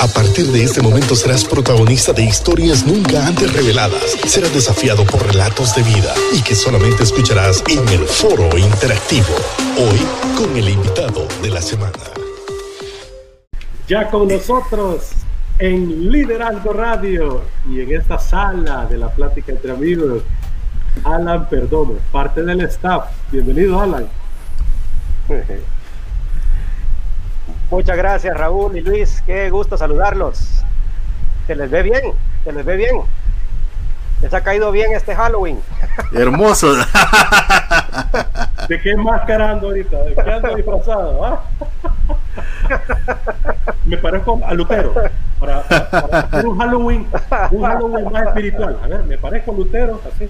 A partir de este momento serás protagonista de historias nunca antes reveladas. Serás desafiado por relatos de vida y que solamente escucharás en el foro interactivo. Hoy con el invitado de la semana. Ya con nosotros en Liderazgo Radio y en esta sala de la plática entre amigos, Alan Perdomo, parte del staff. Bienvenido, Alan. Muchas gracias, Raúl y Luis. Qué gusto saludarlos. Se les ve bien, se les ve bien. Les ha caído bien este Halloween. Hermoso. ¿De qué máscara ando ahorita? ¿De qué ando disfrazado? ¿Ah? Me parezco a Lutero. Para, un Halloween, un Halloween más espiritual. A ver, me parezco a Lutero, así.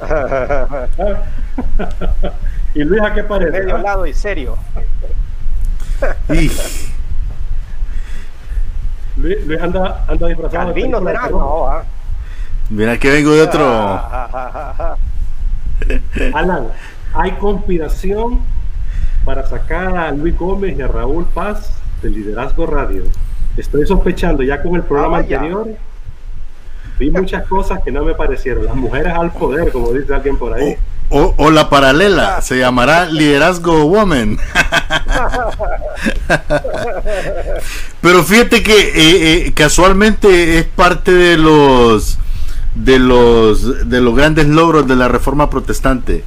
¿Y Luis a qué parece? Medio lado y serio. Luis, anda, anda disfrazado. Calvino, no, ¿ah? Mira que vengo de otro. Alan, hay conspiración para sacar a Luis Gómez y a Raúl Paz del Liderazgo Radio. Estoy sospechando ya con el programa ah, anterior. Vi muchas cosas que no me parecieron. Las mujeres al poder, como dice alguien por ahí. O, la paralela, se llamará Liderazgo Woman. Pero fíjate que eh, eh, casualmente es parte de los de los de los grandes logros de la reforma protestante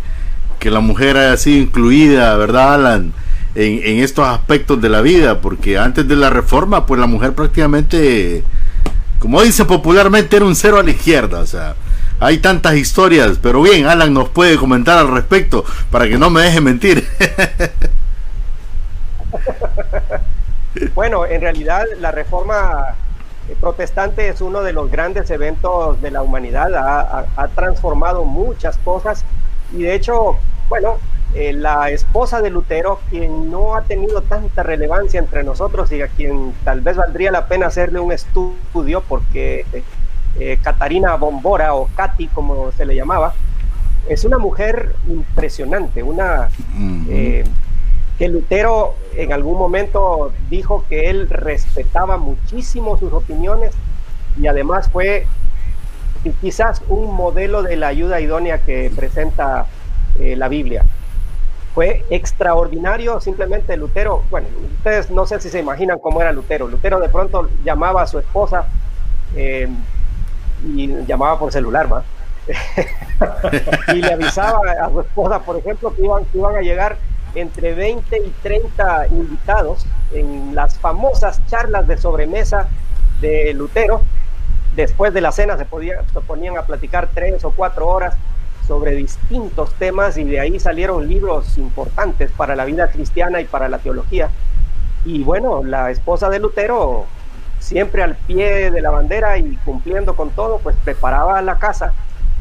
que la mujer haya sido incluida, ¿verdad, Alan? En, en estos aspectos de la vida, porque antes de la reforma, pues la mujer prácticamente, como dice popularmente, era un cero a la izquierda, o sea, hay tantas historias, pero bien, Alan nos puede comentar al respecto para que no me deje mentir. bueno, en realidad la reforma eh, protestante es uno de los grandes eventos de la humanidad, ha, transformado muchas cosas y de hecho, bueno, eh, la esposa de Lutero, quien no ha tenido tanta relevancia entre nosotros y a quien tal vez valdría la pena hacerle un estudio porque eh, Catarina Bombora o Katy como se le llamaba, es una mujer impresionante, una eh, que Lutero en algún momento dijo que él respetaba muchísimo sus opiniones y además fue quizás un modelo de la ayuda idónea que presenta eh, la Biblia. Fue extraordinario simplemente Lutero. Bueno, ustedes no sé si se imaginan cómo era Lutero. Lutero de pronto llamaba a su esposa y llamaba por celular, ¿va? y le avisaba a su esposa, por ejemplo, que iban, que iban a llegar entre 20 y 30 invitados en las famosas charlas de sobremesa de Lutero. Después de la cena se, podía, se ponían a platicar tres o cuatro horas sobre distintos temas y de ahí salieron libros importantes para la vida cristiana y para la teología. Y bueno, la esposa de Lutero siempre al pie de la bandera y cumpliendo con todo, pues preparaba la casa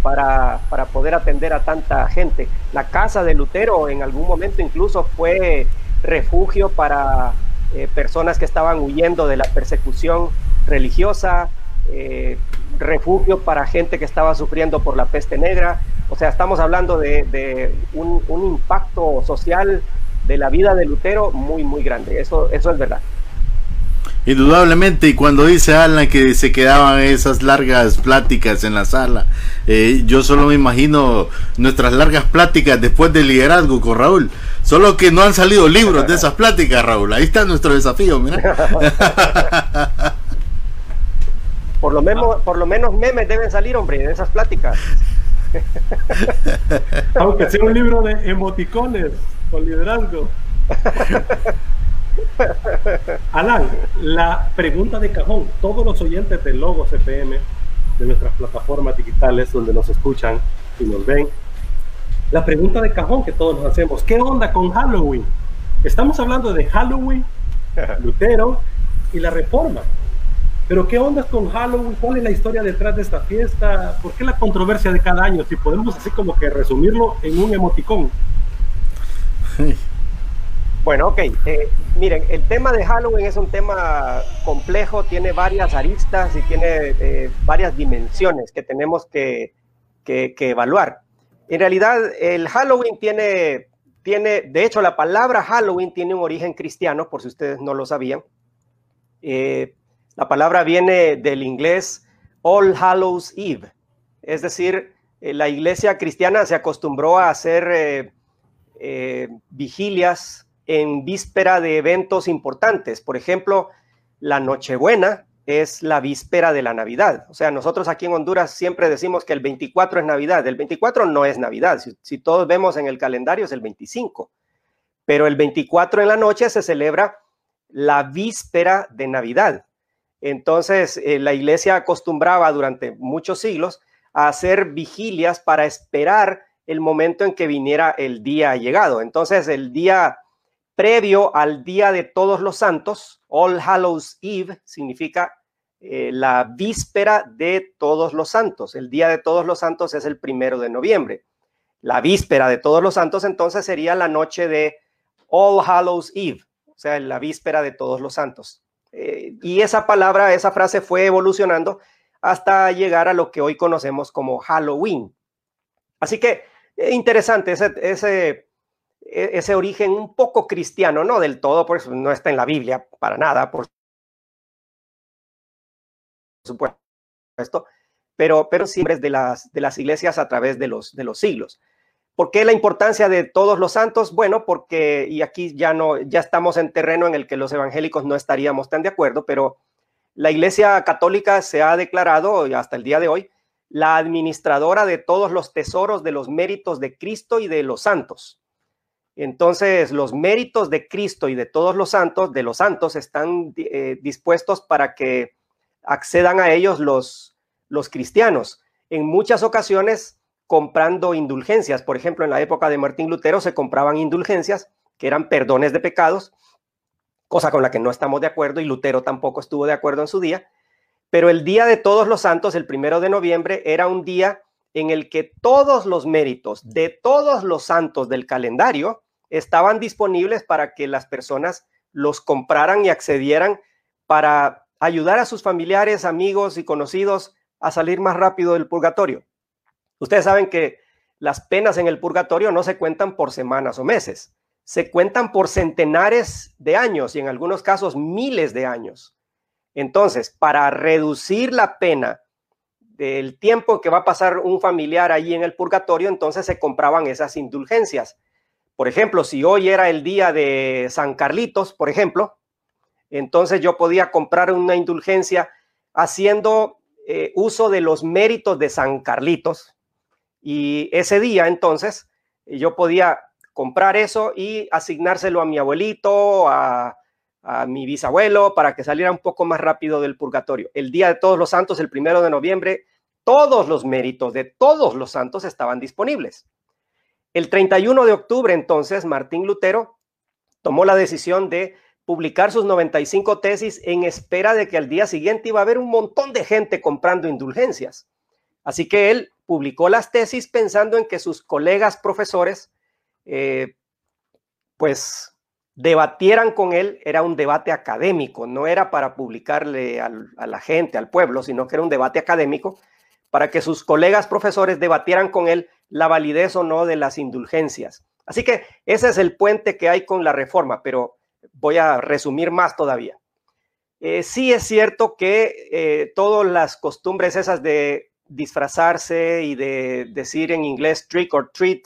para, poder atender a tanta gente. La casa de Lutero en algún momento incluso fue refugio para eh, personas que estaban huyendo de la persecución religiosa, eh, refugio para gente que estaba sufriendo por la peste negra. O sea, estamos hablando de, un, un, impacto social de la vida de Lutero muy, muy grande. Eso, eso es verdad. Indudablemente, y cuando dice Alan que se quedaban esas largas pláticas en la sala, eh, yo solo me imagino nuestras largas pláticas después del liderazgo con Raúl. Solo que no han salido libros de esas pláticas, Raúl. Ahí está nuestro desafío, mira. Por lo menos, por lo menos memes deben salir, hombre, de esas pláticas. Aunque sea un libro de emoticones con liderazgo. Alan, la pregunta de cajón. Todos los oyentes de Logo CPM, de nuestras plataformas digitales donde nos escuchan y nos ven, la pregunta de cajón que todos nos hacemos, ¿qué onda con Halloween? Estamos hablando de Halloween, Lutero y la Reforma. Pero ¿qué onda con Halloween? ¿Cuál es la historia detrás de esta fiesta? ¿Por qué la controversia de cada año? Si podemos así como que resumirlo en un emoticón. Bueno, ok. Eh, miren, el tema de Halloween es un tema complejo, tiene varias aristas y tiene eh, varias dimensiones que tenemos que, evaluar. En realidad, el Halloween tiene, tiene, de hecho, la palabra Halloween tiene un origen cristiano, por si ustedes no lo sabían. Eh, La palabra viene del inglés All Hallows Eve, es decir, eh, la iglesia cristiana se acostumbró a hacer eh, eh, vigilias en víspera de eventos importantes. Por ejemplo, la Nochebuena es la víspera de la Navidad. O sea, nosotros aquí en Honduras siempre decimos que el 24 es Navidad. El 24 no es Navidad. Si, todos vemos en el calendario es el 25. Pero el 24 en la noche se celebra la víspera de Navidad. Entonces, la iglesia acostumbraba durante muchos siglos a hacer vigilias para esperar el momento en que viniera el día llegado. Entonces, el día previo al día de todos los santos, All Hallows Eve, significa eh, la víspera de todos los santos. El día de todos los santos es el primero de noviembre. La víspera de todos los santos entonces sería la noche de All Hallows Eve, o sea, la víspera de todos los santos. Eh, y esa palabra, esa frase fue evolucionando hasta llegar a lo que hoy conocemos como Halloween. Así que eh, interesante ese, ese, e, ese, origen un poco cristiano, no del todo, por eso no está en la Biblia para nada, por supuesto, pero, pero siempre de las, de las iglesias a través de los, de los siglos. ¿Por qué la importancia de todos los santos? Bueno, porque, y aquí ya no, ya estamos en terreno en el que los evangélicos no estaríamos tan de acuerdo, pero la Iglesia Católica se ha declarado hasta el día de hoy la administradora de todos los tesoros de los méritos de Cristo y de los santos. Entonces, los méritos de Cristo y de todos los santos, de los santos, están eh, dispuestos para que accedan a ellos los, los cristianos. En muchas ocasiones comprando indulgencias. Por ejemplo, en la época de Martín Lutero se compraban indulgencias, que eran perdones de pecados, cosa con la que no estamos de acuerdo y Lutero tampoco estuvo de acuerdo en su día. Pero el día de todos los santos, el primero de noviembre, era un día en el que todos los méritos de todos los santos del calendario estaban disponibles para que las personas los compraran y accedieran para ayudar a sus familiares, amigos y conocidos a salir más rápido del purgatorio. Ustedes saben que las penas en el purgatorio no se cuentan por semanas o meses, se cuentan por centenares de años y en algunos casos miles de años. Entonces, para reducir la pena del tiempo que va a pasar un familiar allí en el purgatorio, entonces se compraban esas indulgencias. Por ejemplo, si hoy era el día de San Carlitos, por ejemplo, entonces yo podía comprar una indulgencia haciendo eh, uso de los méritos de San Carlitos. Y ese día, entonces, yo podía comprar eso y asignárselo a mi abuelito, a, mi bisabuelo para que saliera un poco más rápido del purgatorio. El día de todos los santos, el primero de noviembre, todos los méritos de todos los santos estaban disponibles. El 31 de octubre, entonces, Martín Lutero tomó la decisión de publicar sus 95 tesis en espera de que al día siguiente iba a haber un montón de gente comprando indulgencias. Así que él publicó las tesis pensando en que sus colegas profesores, eh, pues debatieran con él era un debate académico, no era para publicarle a la gente, al pueblo, sino que era un debate académico para que sus colegas profesores debatieran con él la validez o no de las indulgencias. Así que ese es el puente que hay con la reforma, pero voy a resumir más todavía. Eh, sí es cierto que eh, todas las costumbres esas de disfrazarse y de decir en inglés trick or treat,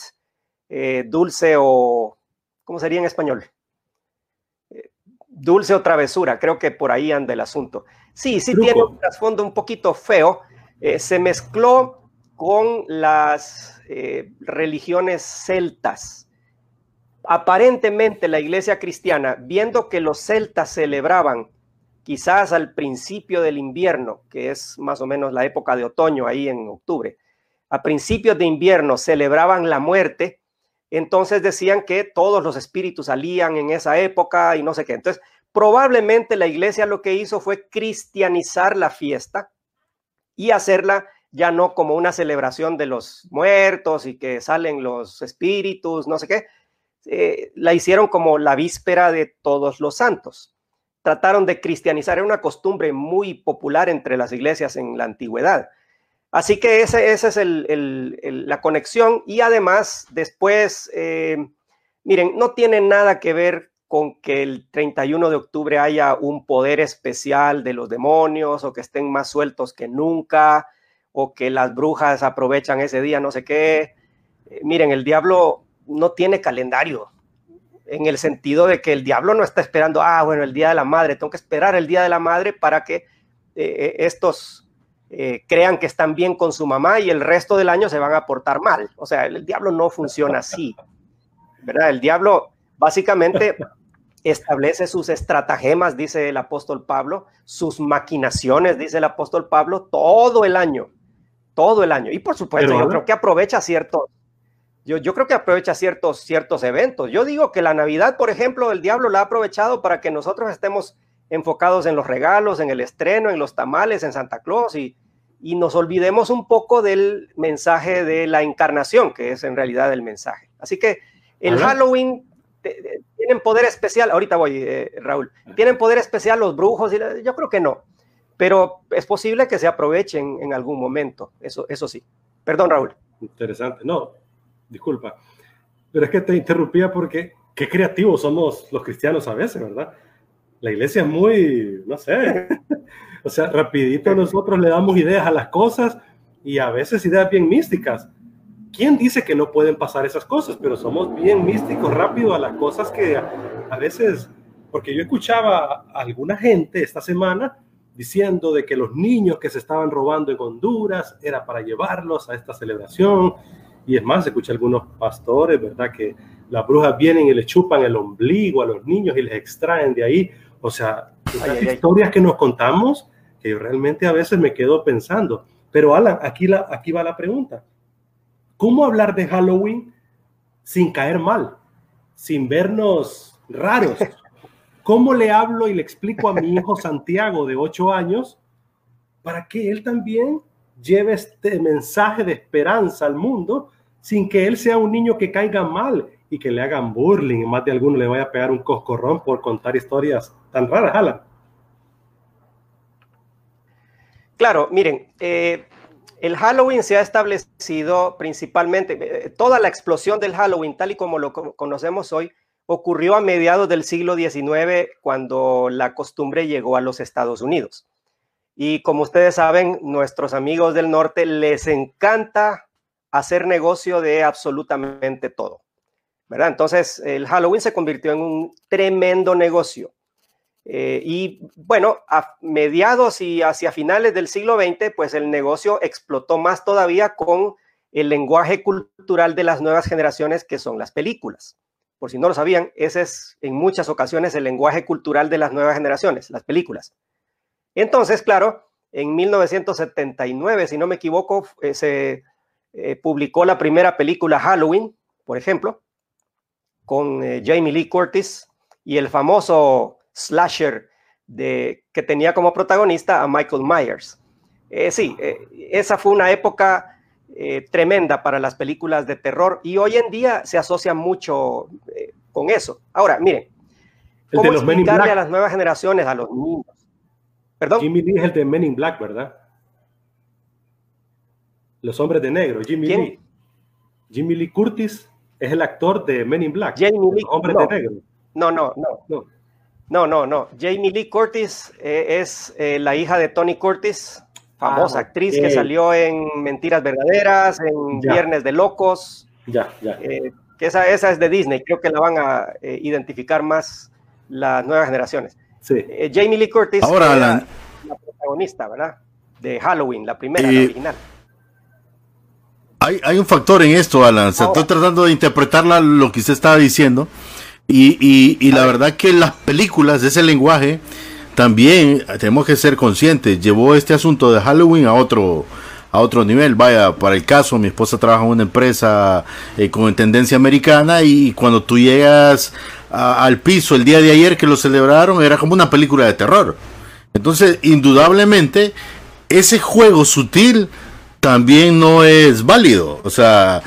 eh, dulce o, ¿cómo sería en español? dulce o travesura, creo que por ahí anda el asunto. Sí, sí tiene un trasfondo un poquito feo, eh, se mezcló con las eh, religiones celtas. Aparentemente la iglesia cristiana, viendo que los celtas celebraban quizás al principio del invierno, que es más o menos la época de otoño ahí en octubre, a principios de invierno celebraban la muerte, entonces decían que todos los espíritus salían en esa época y no sé qué. Entonces, probablemente la iglesia lo que hizo fue cristianizar la fiesta y hacerla ya no como una celebración de los muertos y que salen los espíritus, no sé qué. Eh, la hicieron como la víspera de todos los santos. Trataron de cristianizar, era una costumbre muy popular entre las iglesias en la antigüedad. Así que esa ese es la conexión y además después, eh, miren, no tiene nada que ver con que el 31 de octubre haya un poder especial de los demonios o que estén más sueltos que nunca o que las brujas aprovechan ese día, no sé qué. Eh, miren, el diablo no tiene calendario en el sentido de que el diablo no está esperando, ah, bueno, el día de la madre, tengo que esperar el día de la madre para que eh, estos crean que están bien con su mamá y el resto del año se van a portar mal. O sea, el diablo no funciona así. ¿verdad? El diablo básicamente establece sus estratagemas, dice el apóstol Pablo, sus maquinaciones, dice el apóstol Pablo, todo el año, todo el año. Y por supuesto, yo creo que aprovecha ciertos, yo, yo creo que aprovecha ciertos, ciertos eventos. Yo digo que la Navidad, por ejemplo, el diablo la ha aprovechado para que nosotros estemos enfocados en los regalos, en el estreno, en los tamales, en Santa Claus y, y nos olvidemos un poco del mensaje de la encarnación, que es en realidad el mensaje. Así que el Halloween tienen poder especial, ahorita voy, eh, Raúl, tienen poder especial los brujos, yo creo que no, pero es posible que se aprovechen en algún momento, eso, eso sí. Perdón, Raúl. Interesante, no, disculpa, pero es que te interrumpía porque qué creativos somos los cristianos a veces, ¿verdad? La iglesia es muy, no sé, o sea, rapidito nosotros le damos ideas a las cosas y a veces ideas bien místicas ¿quién dice que no pueden pasar esas cosas? Pero somos bien místicos rápido a las cosas que a, veces, porque yo escuchaba a alguna gente esta semana diciendo de que los niños que se estaban robando en Honduras era para llevarlos a esta celebración. Y es más, escuché algunos pastores, ¿verdad? Que las brujas vienen y le chupan el ombligo a los niños y les extraen de ahí. O sea, historias que nos contamos que yo realmente a veces me quedo pensando. Pero Alan, aquí, la, aquí va la pregunta. ¿Cómo hablar de Halloween sin caer mal, sin vernos raros? ¿Cómo le hablo y le explico a mi hijo Santiago de 8 años para que él también lleve este mensaje de esperanza al mundo sin que él sea un niño que caiga mal y que le hagan burling más de alguno le vaya a pegar un coscorrón por contar historias tan raras, Alan? Claro, miren, eh, el Halloween se ha establecido principalmente, eh, toda la explosión del Halloween, tal y como lo conocemos hoy, ocurrió a mediados del siglo XIX, cuando la costumbre llegó a los Estados Unidos. Y como ustedes saben, nuestros amigos del norte les encanta hacer negocio de absolutamente todo. ¿verdad? Entonces, el Halloween se convirtió en un tremendo negocio. Eh, y bueno, a mediados y hacia finales del siglo XX, pues el negocio explotó más todavía con el lenguaje cultural de las nuevas generaciones, que son las películas. Por si no lo sabían, ese es en muchas ocasiones el lenguaje cultural de las nuevas generaciones, las películas. Entonces, claro, en 1979, si no me equivoco, eh, se eh, publicó la primera película Halloween, por ejemplo, con Jamie Lee Curtis y el famoso slasher de, que tenía como protagonista a Michael Myers. Eh, sí, eh, esa fue una época eh, tremenda para las películas de terror y hoy en día se asocia mucho con eso. Ahora, miren, ¿cómo explicarle a las nuevas generaciones, a los niños? ¿Perdón? Jimmy Lee es el de Men in Black, ¿verdad? Los hombres de negro, Jimmy Lee. Jimmy Lee Curtis es el actor de Men in Black. Jamie Lee, hombres de negro. no, no. no. No, no, no. Jamie Lee Curtis eh, es eh, la hija de Tony Curtis, famosa ah, actriz que salió en Mentiras Verdaderas, en Viernes de Locos. Ya, ya. Eh, que esa, esa es de Disney, creo que la van a identificar más las nuevas generaciones. Sí. Jamie Lee Curtis Ahora, la protagonista, ¿verdad? De Halloween, la primera, la original. Hay, hay un factor en esto, Alan. Se estoy tratando de interpretarla lo que usted estaba diciendo. Y, y, y la verdad que las películas, ese lenguaje, también tenemos que ser conscientes. Llevó este asunto de Halloween a otro, a otro nivel. Vaya, para el caso, mi esposa trabaja en una empresa eh, con tendencia americana y cuando tú llegas al piso el día de ayer que lo celebraron, era como una película de terror. Entonces, indudablemente, ese juego sutil también no es válido. O sea,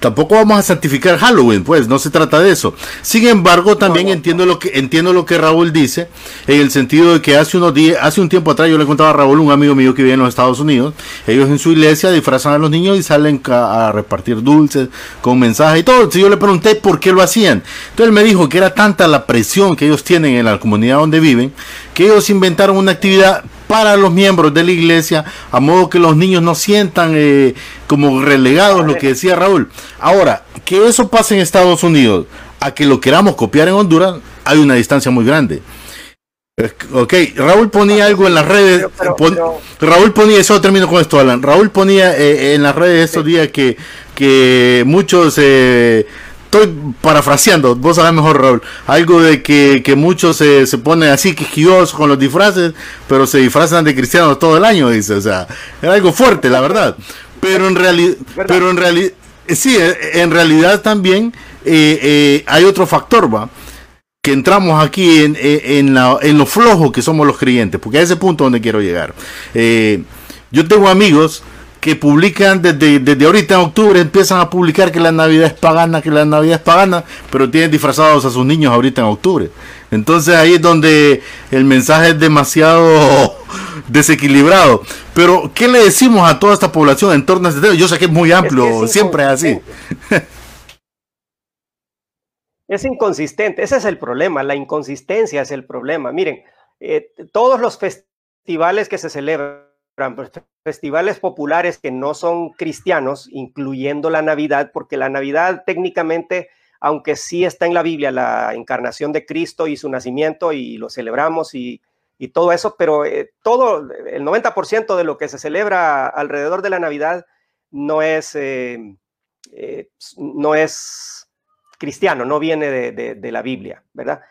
tampoco vamos a santificar Halloween, pues no se trata de eso. Sin embargo, también entiendo lo que entiendo lo que Raúl dice en el sentido de que hace unos días, hace un tiempo atrás yo le contaba a Raúl, un amigo mío que vive en los Estados Unidos, ellos en su iglesia disfrazan a los niños y salen a, repartir dulces con mensajes y todo. Entonces yo le pregunté por qué lo hacían. Entonces él me dijo que era tanta la presión que ellos tienen en la comunidad donde viven que ellos inventaron una actividad para los miembros de la iglesia, a modo que los niños no sientan eh, como relegados, lo que decía Raúl. Ahora, que eso pase en Estados Unidos, a que lo queramos copiar en Honduras, hay una distancia muy grande. Ok, Raúl ponía algo en las redes. Raúl ponía, eso termino con esto, Alan. Raúl ponía eh, en las redes estos días que, que muchos eh, estoy parafraseando, vos sabés mejor, Raúl. Algo de que, muchos se, se ponen así quisquillosos con los disfraces, pero se disfrazan de cristianos todo el año, dice. O sea, es algo fuerte, la verdad. Pero en realidad, pero en realidad, eh, sí, eh, en realidad también eh, hay otro factor, va que entramos aquí en, en, en, lo flojo que somos los creyentes, porque a ese punto donde quiero llegar. yo tengo amigos que publican desde, desde ahorita en octubre, empiezan a publicar que la Navidad es pagana, que la Navidad es pagana, pero tienen disfrazados a sus niños ahorita en octubre. Entonces ahí es donde el mensaje es demasiado desequilibrado. Pero, ¿qué le decimos a toda esta población en torno a este tema? Yo sé que es muy amplio, siempre es así. Es inconsistente, ese es el problema, la inconsistencia es el problema. Miren, eh, todos los festivales que se celebran festivales populares que no son cristianos, incluyendo la Navidad, porque la Navidad técnicamente, aunque sí está en la Biblia la encarnación de Cristo y su nacimiento y lo celebramos y, todo eso, pero eh, todo, el 90% de lo que se celebra alrededor de la Navidad no es, eh, eh, no es cristiano, no viene de, de la Biblia, ¿verdad?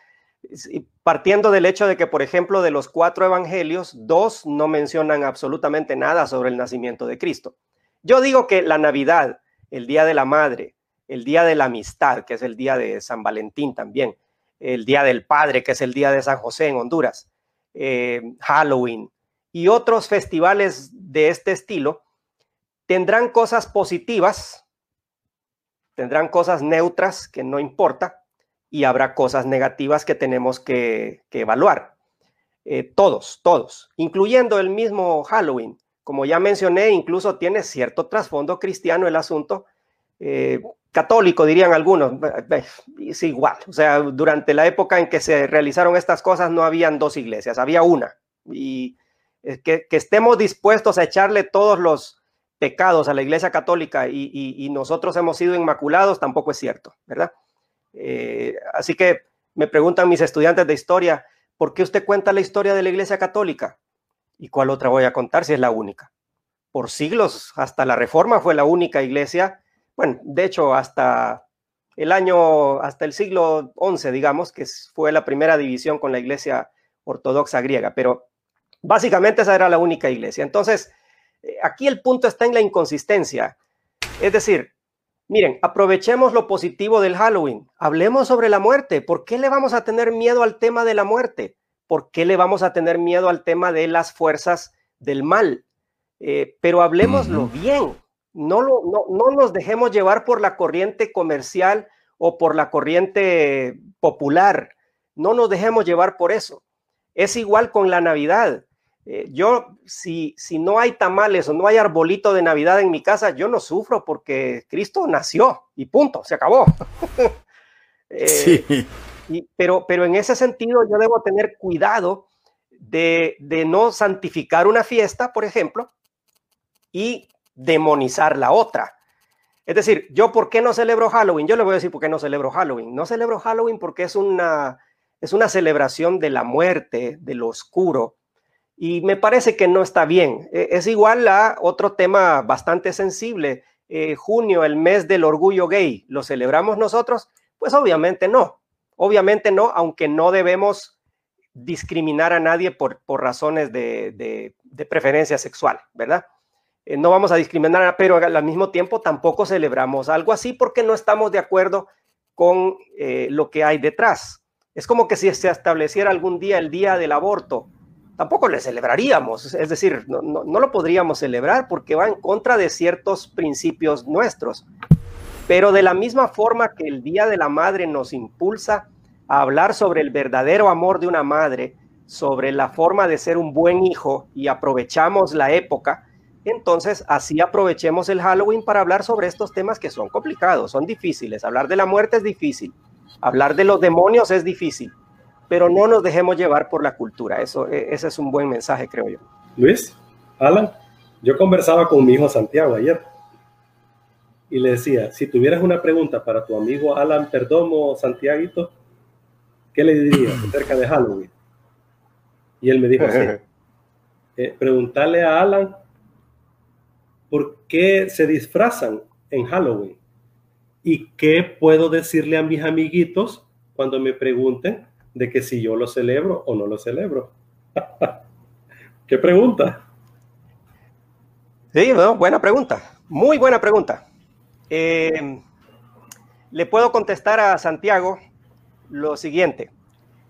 Partiendo del hecho de que, por ejemplo, de los cuatro evangelios, dos no mencionan absolutamente nada sobre el nacimiento de Cristo. Yo digo que la Navidad, el Día de la Madre, el Día de la Amistad, que es el Día de San Valentín también, el Día del Padre, que es el Día de San José en Honduras, eh, Halloween y otros festivales de este estilo, tendrán cosas positivas, tendrán cosas neutras que no importa, y habrá cosas negativas que tenemos que, evaluar. Eh, todos, todos, incluyendo el mismo Halloween. Como ya mencioné, incluso tiene cierto trasfondo cristiano el asunto. Eh, católico, dirían algunos. Es igual. O sea, durante la época en que se realizaron estas cosas no habían dos iglesias, había una. Y que, que estemos dispuestos a echarle todos los pecados a la iglesia católica y nosotros hemos sido inmaculados, tampoco es cierto, ¿verdad? Eh, así que me preguntan mis estudiantes de historia, ¿por qué usted cuenta la historia de la Iglesia Católica? ¿Y cuál otra voy a contar si es la única? Por siglos, hasta la Reforma fue la única iglesia, bueno, de hecho, hasta el año, hasta el siglo XI, digamos, que fue la primera división con la Iglesia Ortodoxa griega, pero básicamente esa era la única iglesia. Entonces, eh, aquí el punto está en la inconsistencia. Es decir, Miren, aprovechemos lo positivo del Halloween. Hablemos sobre la muerte. ¿Por qué le vamos a tener miedo al tema de la muerte? ¿Por qué le vamos a tener miedo al tema de las fuerzas del mal? Eh, pero hablemoslo bien. No, lo, no, no nos dejemos llevar por la corriente comercial o por la corriente popular. No nos dejemos llevar por eso. Es igual con la Navidad. Eh, yo, si, si no hay tamales o no hay arbolito de Navidad en mi casa, yo no sufro porque Cristo nació y punto, se acabó. Eh, sí. pero, pero en ese sentido yo debo tener cuidado de, de no santificar una fiesta, por ejemplo, y demonizar la otra. Es decir, yo por qué no celebro Halloween? Yo le voy a decir por qué no celebro Halloween. No celebro Halloween porque es una, es una celebración de la muerte, de lo oscuro, y me parece que no está bien. E, es igual a otro tema bastante sensible. Eh, junio, el mes del orgullo gay, ¿lo celebramos nosotros? Pues obviamente no. Obviamente no, aunque no debemos discriminar a nadie por, por razones de, preferencia sexual, ¿verdad? Eh, no vamos a discriminar, pero al mismo tiempo tampoco celebramos algo así porque no estamos de acuerdo con eh, lo que hay detrás. Es como que si se estableciera algún día el día del aborto tampoco le celebraríamos, es decir, no, no, lo podríamos celebrar porque va en contra de ciertos principios nuestros. Pero de la misma forma que el Día de la Madre nos impulsa a hablar sobre el verdadero amor de una madre, sobre la forma de ser un buen hijo y aprovechamos la época, entonces así aprovechemos el Halloween para hablar sobre estos temas que son complicados, son difíciles. Hablar de la muerte es difícil, hablar de los demonios es difícil, pero no nos dejemos llevar por la cultura. Eso, e, ese es un buen mensaje, creo yo. Luis, Alan, yo conversaba con mi hijo Santiago ayer y le decía, si tuvieras una pregunta para tu amigo Alan Perdomo Santiaguito, ¿qué le dirías acerca de Halloween? Y él me dijo así, eh, preguntarle a Alan por qué se disfrazan en Halloween y qué puedo decirle a mis amiguitos cuando me pregunten de que si yo lo celebro o no lo celebro. ¿Qué pregunta? Sí, buena pregunta, muy buena pregunta. Eh, le puedo contestar a Santiago lo siguiente.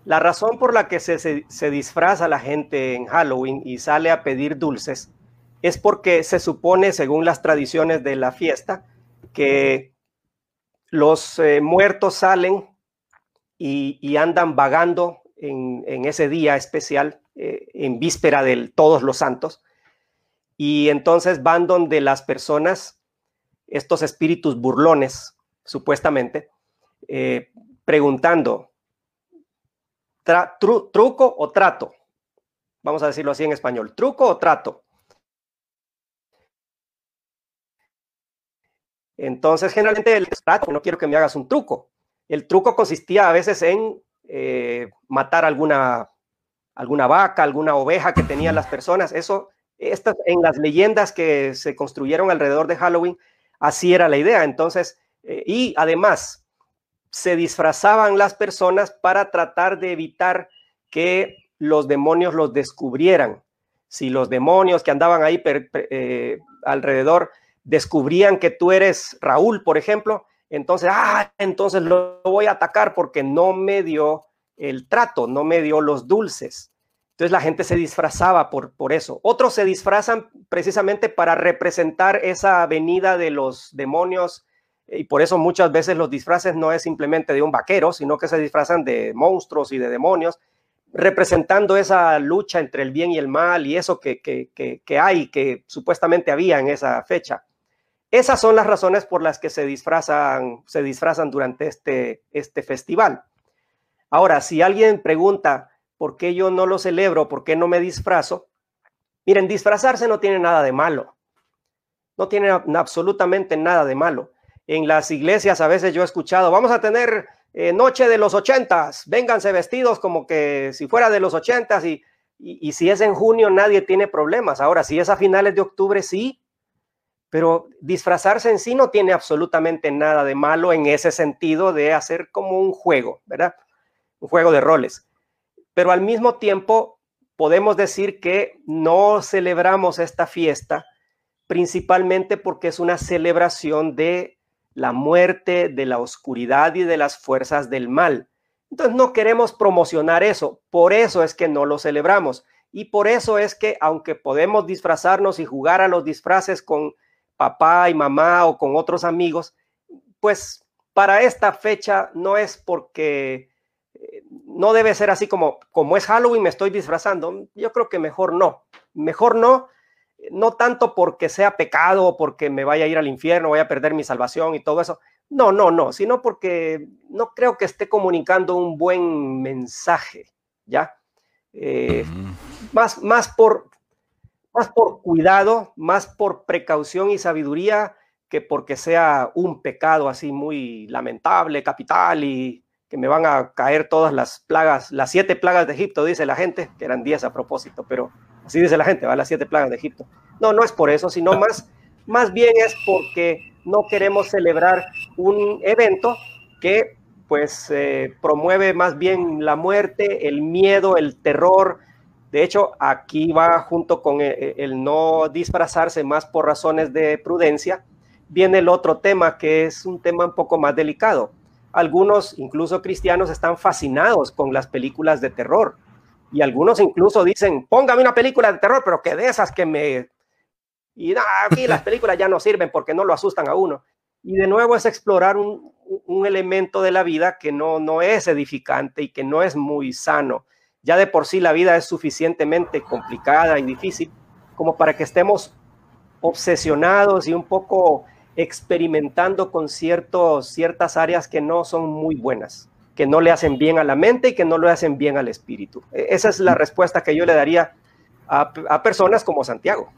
La razón por la que se, se, disfraza la gente en Halloween y sale a pedir dulces es porque se supone, según las tradiciones de la fiesta, que los eh, muertos salen y, andan vagando en, ese día especial, eh, en víspera de todos los santos, y entonces van donde las personas, estos espíritus burlones, supuestamente, eh, preguntando, truco o trato. Vamos a decirlo así en español. Truco o trato. Entonces, generalmente el trato, no quiero que me hagas un truco. El truco consistía a veces en eh, matar alguna, alguna vaca, alguna oveja que tenían las personas. Eso, estas, en las leyendas que se construyeron alrededor de Halloween, así era la idea. Entonces, eh, y además, se disfrazaban las personas para tratar de evitar que los demonios los descubrieran. Si los demonios que andaban ahí eh, alrededor descubrían que tú eres Raúl, por ejemplo, entonces, ah, entonces lo voy a atacar porque no me dio el trato, no me dio los dulces. Entonces la gente se disfrazaba por, por eso. Otros se disfrazan precisamente para representar esa venida de los demonios y por eso muchas veces los disfraces no es simplemente de un vaquero, sino que se disfrazan de monstruos y de demonios, representando esa lucha entre el bien y el mal y eso que, que, hay, que supuestamente había en esa fecha. Esas son las razones por las que se disfrazan, se disfrazan durante este, este festival. Ahora, si alguien pregunta por qué yo no lo celebro, por qué no me disfrazo, miren, disfrazarse no tiene nada de malo. No tiene absolutamente nada de malo en las iglesias a veces yo he escuchado, vamos a tener eh, noche de los ochentas, vénganse vestidos como que si fuera de los ochentas y, y, si es en junio nadie tiene problemas. Ahora, si es a finales de octubre, sí, pero disfrazarse en sí no tiene absolutamente nada de malo en ese sentido de hacer como un juego, ¿verdad? Un juego de roles. Pero al mismo tiempo podemos decir que no celebramos esta fiesta principalmente porque es una celebración de la muerte, de la oscuridad y de las fuerzas del mal. Entonces no queremos promocionar eso, por eso es que no lo celebramos. Y por eso es que aunque podemos disfrazarnos y jugar a los disfraces con papá y mamá o con otros amigos, pues para esta fecha no es porque eh, no debe ser así como como es Halloween me estoy disfrazando. Yo creo que mejor no. Mejor no no tanto porque sea pecado o porque me vaya a ir al infierno, voy a perder mi salvación y todo eso. No, no, no, sino porque no creo que esté comunicando un buen mensaje, ¿ya? Eh, más, más, por, más por cuidado, más por precaución y sabiduría que porque sea un pecado así muy lamentable, capital y que me van a caer todas las plagas, las siete plagas de Egipto, dice la gente, que eran diez a propósito, pero Así dice la gente, va las siete plagas de Egipto. No, no es por eso, sino más, más bien es porque no queremos celebrar un evento que pues eh, promueve más bien la muerte, el miedo, el terror. De hecho, aquí va junto con el, eh, el no disfrazarse más por razones de prudencia, viene el otro tema que es un tema un poco más delicado. Algunos, incluso cristianos, están fascinados con las películas de terror y algunos incluso dicen, póngame una película de terror, pero que de esas que me... Y aquí las películas ya no sirven porque no lo asustan a uno. y de nuevo es explorar un, elemento de la vida que no, no es edificante y que no es muy sano. Ya de por sí la vida es suficientemente complicada y difícil como para que estemos obsesionados y un poco experimentando con ciertos, ciertas áreas que no son muy buenas, que no le hacen bien a la mente y que no le hacen bien al espíritu. E, esa es la respuesta que yo le daría a, a personas como Santiago.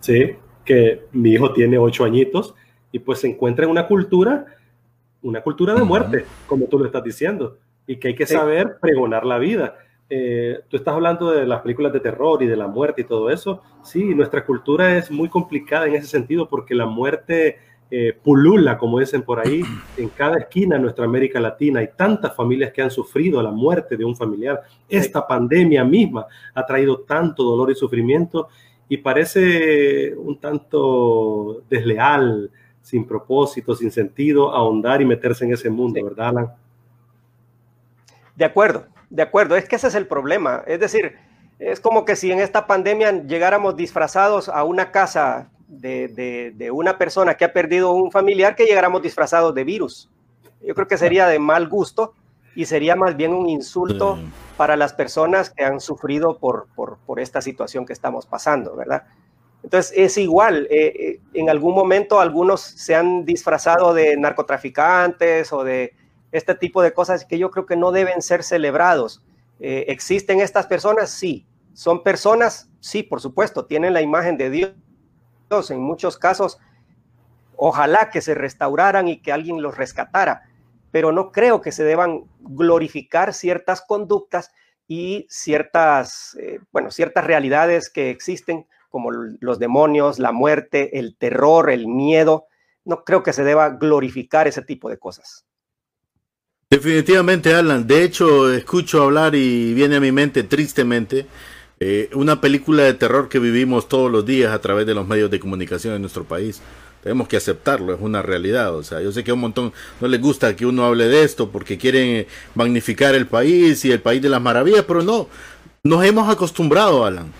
Sí, que mi hijo tiene ocho añitos y pues se encuentra en una cultura, una cultura de muerte, como tú lo estás diciendo, y que hay que saber pregonar la vida. Eh, tú estás hablando de las películas de terror y de la muerte y todo eso. Sí, nuestra cultura es muy complicada en ese sentido porque la muerte eh, pulula, como dicen por ahí, en cada esquina de nuestra América Latina. Hay tantas familias que han sufrido la muerte de un familiar. Esta pandemia misma ha traído tanto dolor y sufrimiento y parece un tanto desleal, sin propósito, sin sentido, ahondar y meterse en ese mundo, ¿verdad, Alan? De acuerdo, de acuerdo, es que ese es el problema. Es decir, es como que si en esta pandemia llegáramos disfrazados a una casa de, una persona que ha perdido un familiar, que llegáramos disfrazados de virus. Yo creo que sería de mal gusto y sería más bien un insulto para las personas que han sufrido por, por esta situación que estamos pasando, ¿verdad? Entonces es igual, eh, eh, en algún momento algunos se han disfrazado de narcotraficantes o de este tipo de cosas que yo creo que no deben ser celebrados. Eh, ¿Existen estas personas? Sí. ¿Son personas? Sí, por supuesto, tienen la imagen de Dios. En muchos casos, ojalá que se restauraran y que alguien los rescatara, pero no creo que se deban glorificar ciertas conductas y ciertas, bueno, ciertas realidades que existen como los demonios, la muerte, el terror, el miedo. No creo que se deba glorificar ese tipo de cosas. Definitivamente, Alan. De hecho, escucho hablar y viene a mi mente tristemente eh, una película de terror que vivimos todos los días a través de los medios de comunicación en nuestro país. Tenemos que aceptarlo, es una realidad. O sea, yo sé que a un montón no les gusta que uno hable de esto porque quieren magnificar el país y el país de las maravillas, pero no, nos hemos acostumbrado, Alan.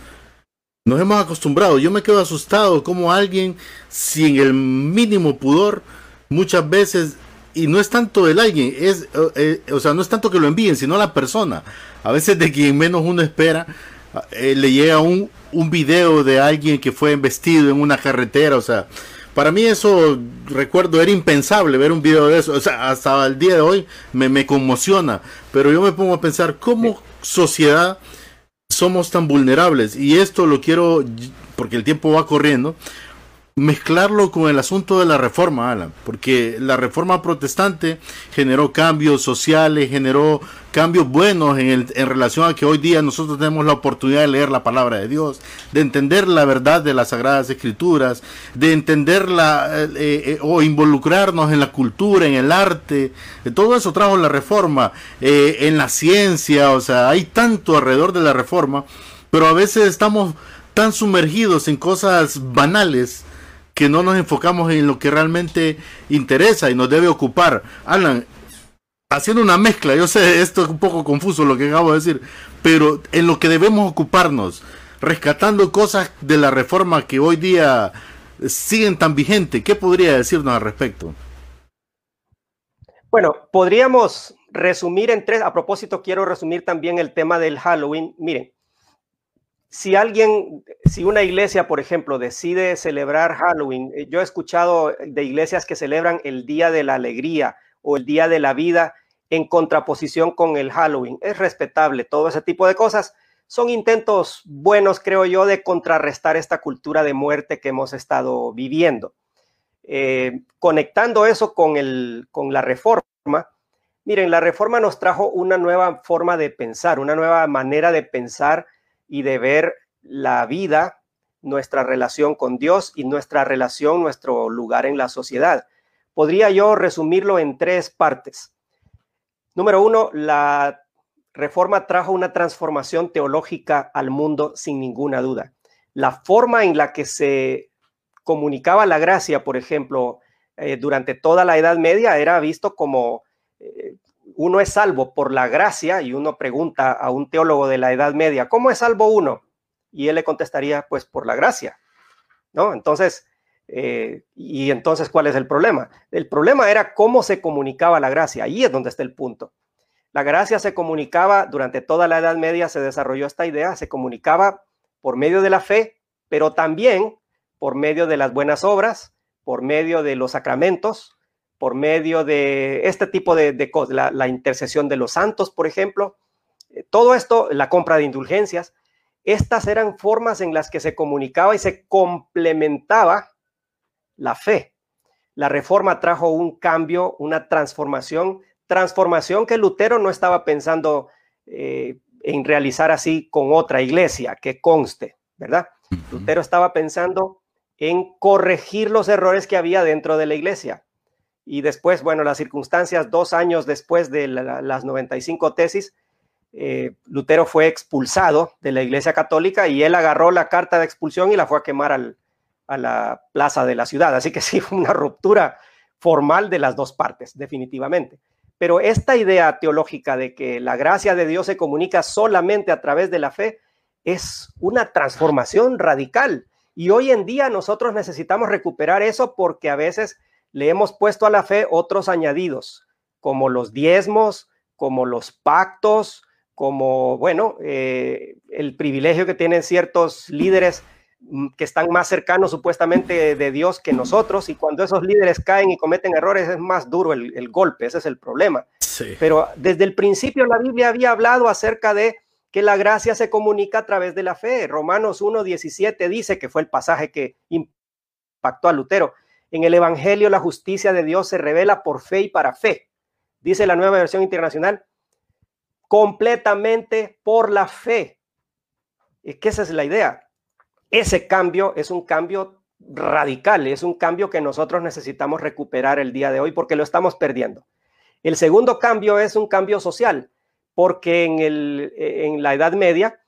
Nos hemos acostumbrado. Yo me quedo asustado como alguien sin el mínimo pudor muchas veces y no es tanto del alguien, es eh, eh, o sea, no es tanto que lo envíen, sino la persona. A veces de quien menos uno espera eh, le llega un, un video de alguien que fue embestido en una carretera, o sea, para mí eso, recuerdo, era impensable ver un video de eso. O sea, hasta el día de hoy me, me conmociona. Pero yo me pongo a pensar cómo sociedad somos tan vulnerables. Y esto lo quiero, porque el tiempo va corriendo, mezclarlo con el asunto de la reforma, Alan, porque la reforma protestante generó cambios sociales, generó cambios buenos en, en, relación a que hoy día nosotros tenemos la oportunidad de leer la palabra de Dios, de entender la verdad de las sagradas escrituras, de entenderla eh, eh, o involucrarnos en la cultura, en el arte, todo eso trajo la reforma, eh, en la ciencia, o sea, hay tanto alrededor de la reforma, pero a veces estamos tan sumergidos en cosas banales que no nos enfocamos en lo que realmente interesa y nos debe ocupar. Alan, haciendo una mezcla, yo sé, esto es un poco confuso lo que acabo de decir, pero en lo que debemos ocuparnos, rescatando cosas de la reforma que hoy día siguen tan vigentes, ¿qué podría decirnos al respecto? Bueno, podríamos resumir en tres, a propósito quiero resumir también el tema del Halloween. Miren, si alguien, si una iglesia, por ejemplo, decide celebrar Halloween, eh, yo he escuchado de iglesias que celebran el Día de la Alegría o el Día de la Vida en contraposición con el Halloween. Es respetable todo ese tipo de cosas. Son intentos buenos, creo yo, de contrarrestar esta cultura de muerte que hemos estado viviendo. Eh, conectando eso con, el, con la reforma, miren, la reforma nos trajo una nueva forma de pensar, una nueva manera de pensar y de ver la vida, nuestra relación con Dios y nuestra relación, nuestro lugar en la sociedad. Podría yo resumirlo en tres partes. Número uno, la reforma trajo una transformación teológica al mundo sin ninguna duda. La forma en la que se comunicaba la gracia, por ejemplo, eh, durante toda la Edad Media era visto como eh, uno es salvo por la gracia y uno pregunta a un teólogo de la Edad Media, ¿cómo es salvo uno? Y él le contestaría, pues por la gracia, ¿no? Entonces, Eh, y entonces, ¿cuál es el problema? El problema era cómo se comunicaba la gracia. Ahí es donde está el punto. La gracia se comunicaba durante toda la Edad Media, se desarrolló esta idea, se comunicaba por medio de la fe, pero también por medio de las buenas obras, por medio de los sacramentos, por medio de este tipo de, cosas, la, intercesión de los santos, por ejemplo. Eh, todo esto, la compra de indulgencias, estas eran formas en las que se comunicaba y se complementaba la fe. La reforma trajo un cambio, una transformación, transformación que Lutero no estaba pensando eh, en realizar así con otra iglesia, que conste, ¿verdad? Lutero estaba pensando en corregir los errores que había dentro de la iglesia. Y después, bueno, las circunstancias, dos años después de las 95 tesis, eh, Lutero fue expulsado de la iglesia católica y él agarró la carta de expulsión y la fue a quemar al, a la plaza de la ciudad. Así que sí, una ruptura formal de las dos partes, definitivamente. Pero esta idea teológica de que la gracia de Dios se comunica solamente a través de la fe es una transformación radical. Y hoy en día nosotros necesitamos recuperar eso porque a veces le hemos puesto a la fe otros añadidos, como los diezmos, como los pactos, como, bueno, eh, el privilegio que tienen ciertos líderes Mm, que están más cercanos supuestamente de Dios que nosotros y cuando esos líderes caen y cometen errores es más duro el, golpe, ese es el problema. Pero desde el principio la Biblia había hablado acerca de que la gracia se comunica a través de la fe. Romanos 1.17 dice que fue el pasaje que impactó a Lutero. En el Evangelio la justicia de Dios se revela por fe y para fe. Dice la nueva versión internacional, completamente por la fe. Es que esa es la idea ese cambio es un cambio radical, es un cambio que nosotros necesitamos recuperar el día de hoy porque lo estamos perdiendo. El segundo cambio es un cambio social, porque en, en la Edad Media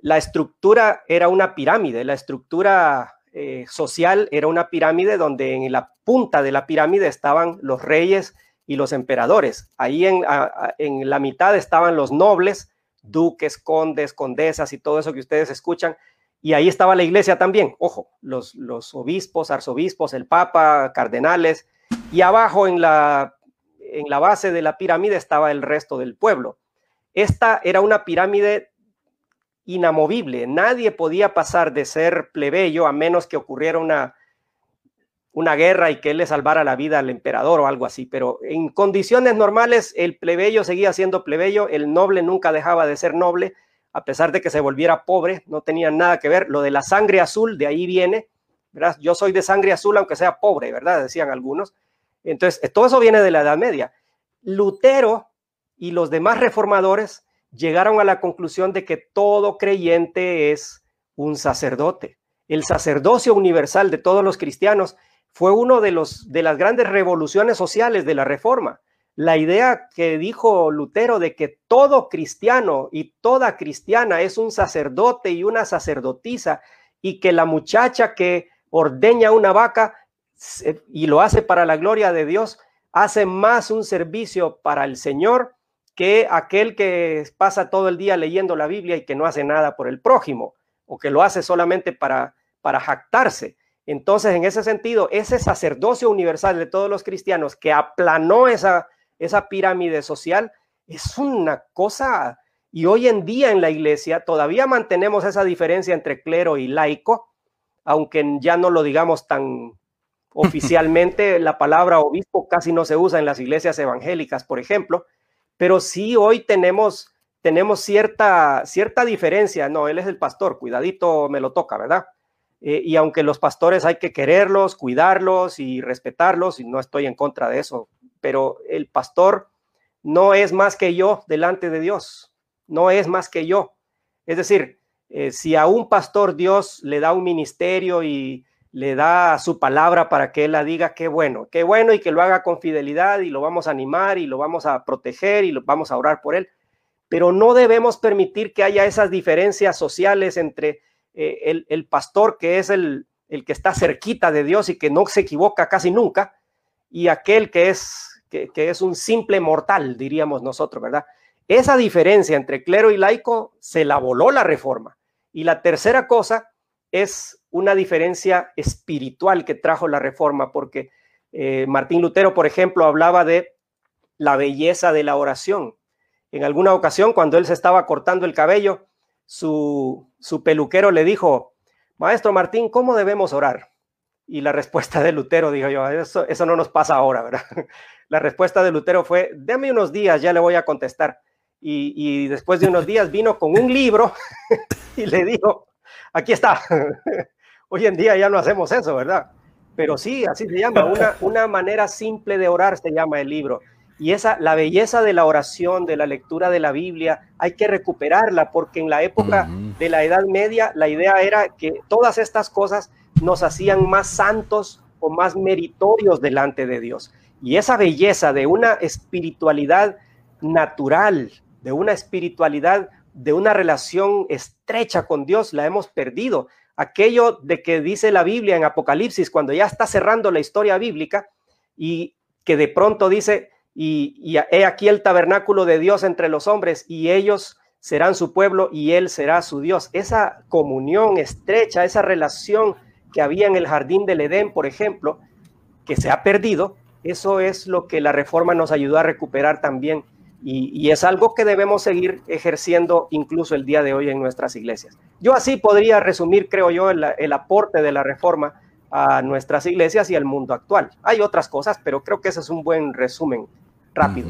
la estructura era una pirámide, la estructura eh, social era una pirámide donde en la punta de la pirámide estaban los reyes y los emperadores. Ahí en, en la mitad estaban los nobles, duques, condes, condesas y todo eso que ustedes escuchan y ahí estaba la iglesia también, ojo, los, los obispos, arzobispos, el papa, cardenales, y abajo en la, en la base de la pirámide estaba el resto del pueblo. Esta era una pirámide inamovible, nadie podía pasar de ser plebeyo a menos que ocurriera una, una guerra y que él le salvara la vida al emperador o algo así, pero en condiciones normales el plebeyo seguía siendo plebeyo, el noble nunca dejaba de ser noble, a pesar de que se volviera pobre, no tenía nada que ver. Lo de la sangre azul, de ahí viene, ¿verdad? Yo soy de sangre azul aunque sea pobre, ¿verdad? Decían algunos. Entonces, todo eso viene de la Edad Media. Lutero y los demás reformadores llegaron a la conclusión de que todo creyente es un sacerdote. El sacerdocio universal de todos los cristianos fue uno de, los, de las grandes revoluciones sociales de la Reforma la idea que dijo Lutero de que todo cristiano y toda cristiana es un sacerdote y una sacerdotisa y que la muchacha que ordeña una vaca y lo hace para la gloria de Dios, hace más un servicio para el Señor que aquel que pasa todo el día leyendo la Biblia y que no hace nada por el prójimo o que lo hace solamente para, para jactarse. Entonces, en ese sentido, ese sacerdocio universal de todos los cristianos que aplanó esa, esa pirámide social, es una cosa, y hoy en día en la iglesia todavía mantenemos esa diferencia entre clero y laico, aunque ya no lo digamos tan oficialmente, la palabra obispo casi no se usa en las iglesias evangélicas, por ejemplo, pero sí hoy tenemos, tenemos cierta, cierta diferencia, no, él es el pastor, cuidadito me lo toca, ¿verdad? Eh, y aunque los pastores hay que quererlos, cuidarlos y respetarlos, y no estoy en contra de eso, pero el pastor no es más que yo delante de Dios, no es más que yo. Es decir, eh, si a un pastor Dios le da un ministerio y le da su palabra para que él la diga, qué bueno, qué bueno y que lo haga con fidelidad y lo vamos a animar y lo vamos a proteger y lo vamos a orar por él. Pero no debemos permitir que haya esas diferencias sociales entre eh, el, pastor que es el, el que está cerquita de Dios y que no se equivoca casi nunca y aquel que es que, es un simple mortal, diríamos nosotros, ¿verdad? Esa diferencia entre clero y laico se la voló la reforma. Y la tercera cosa es una diferencia espiritual que trajo la reforma, porque eh, Martín Lutero, por ejemplo, hablaba de la belleza de la oración. En alguna ocasión, cuando él se estaba cortando el cabello, su, su peluquero le dijo, Maestro Martín, ¿cómo debemos orar? Y la respuesta de Lutero, dijo yo, eso, eso no nos pasa ahora, ¿verdad? La respuesta de Lutero fue, déme unos días, ya le voy a contestar. Y, y después de unos días vino con un libro y le dijo, aquí está. Hoy en día ya no hacemos eso, ¿verdad? Pero sí, así se llama, una, una manera simple de orar se llama el libro. Y esa, la belleza de la oración, de la lectura de la Biblia, hay que recuperarla, porque en la época de la Edad Media la idea era que todas estas cosas nos hacían más santos o más meritorios delante de Dios. Y esa belleza de una espiritualidad natural, de una espiritualidad, de una relación estrecha con Dios, la hemos perdido. Aquello de que dice la Biblia en Apocalipsis, cuando ya está cerrando la historia bíblica y que de pronto dice, y, he aquí el tabernáculo de Dios entre los hombres y ellos serán su pueblo y él será su Dios. Esa comunión estrecha, esa relación que había en el jardín del Edén, por ejemplo, que se ha perdido, eso es lo que la reforma nos ayudó a recuperar también y, es algo que debemos seguir ejerciendo incluso el día de hoy en nuestras iglesias. Yo así podría resumir, creo yo, el aporte de la reforma a nuestras iglesias y al mundo actual. Hay otras cosas, pero creo que ese es un buen resumen rápido.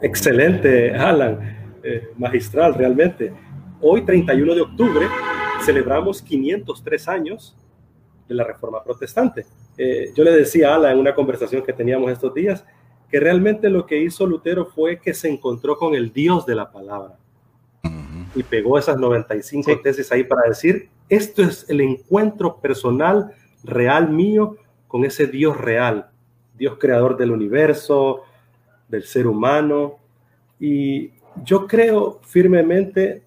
Excelente, Alan, eh, magistral realmente. Hoy, 31 de octubre, celebramos 503 años de la Reforma Protestante. Eh, yo le decía a Alan en una conversación que teníamos estos días que realmente lo que hizo Lutero fue que se encontró con el Dios de la palabra y pegó esas 95 tesis ahí para decir, esto es el encuentro personal, real mío, con ese Dios real, Dios creador del universo, del ser humano. Y yo creo firmemente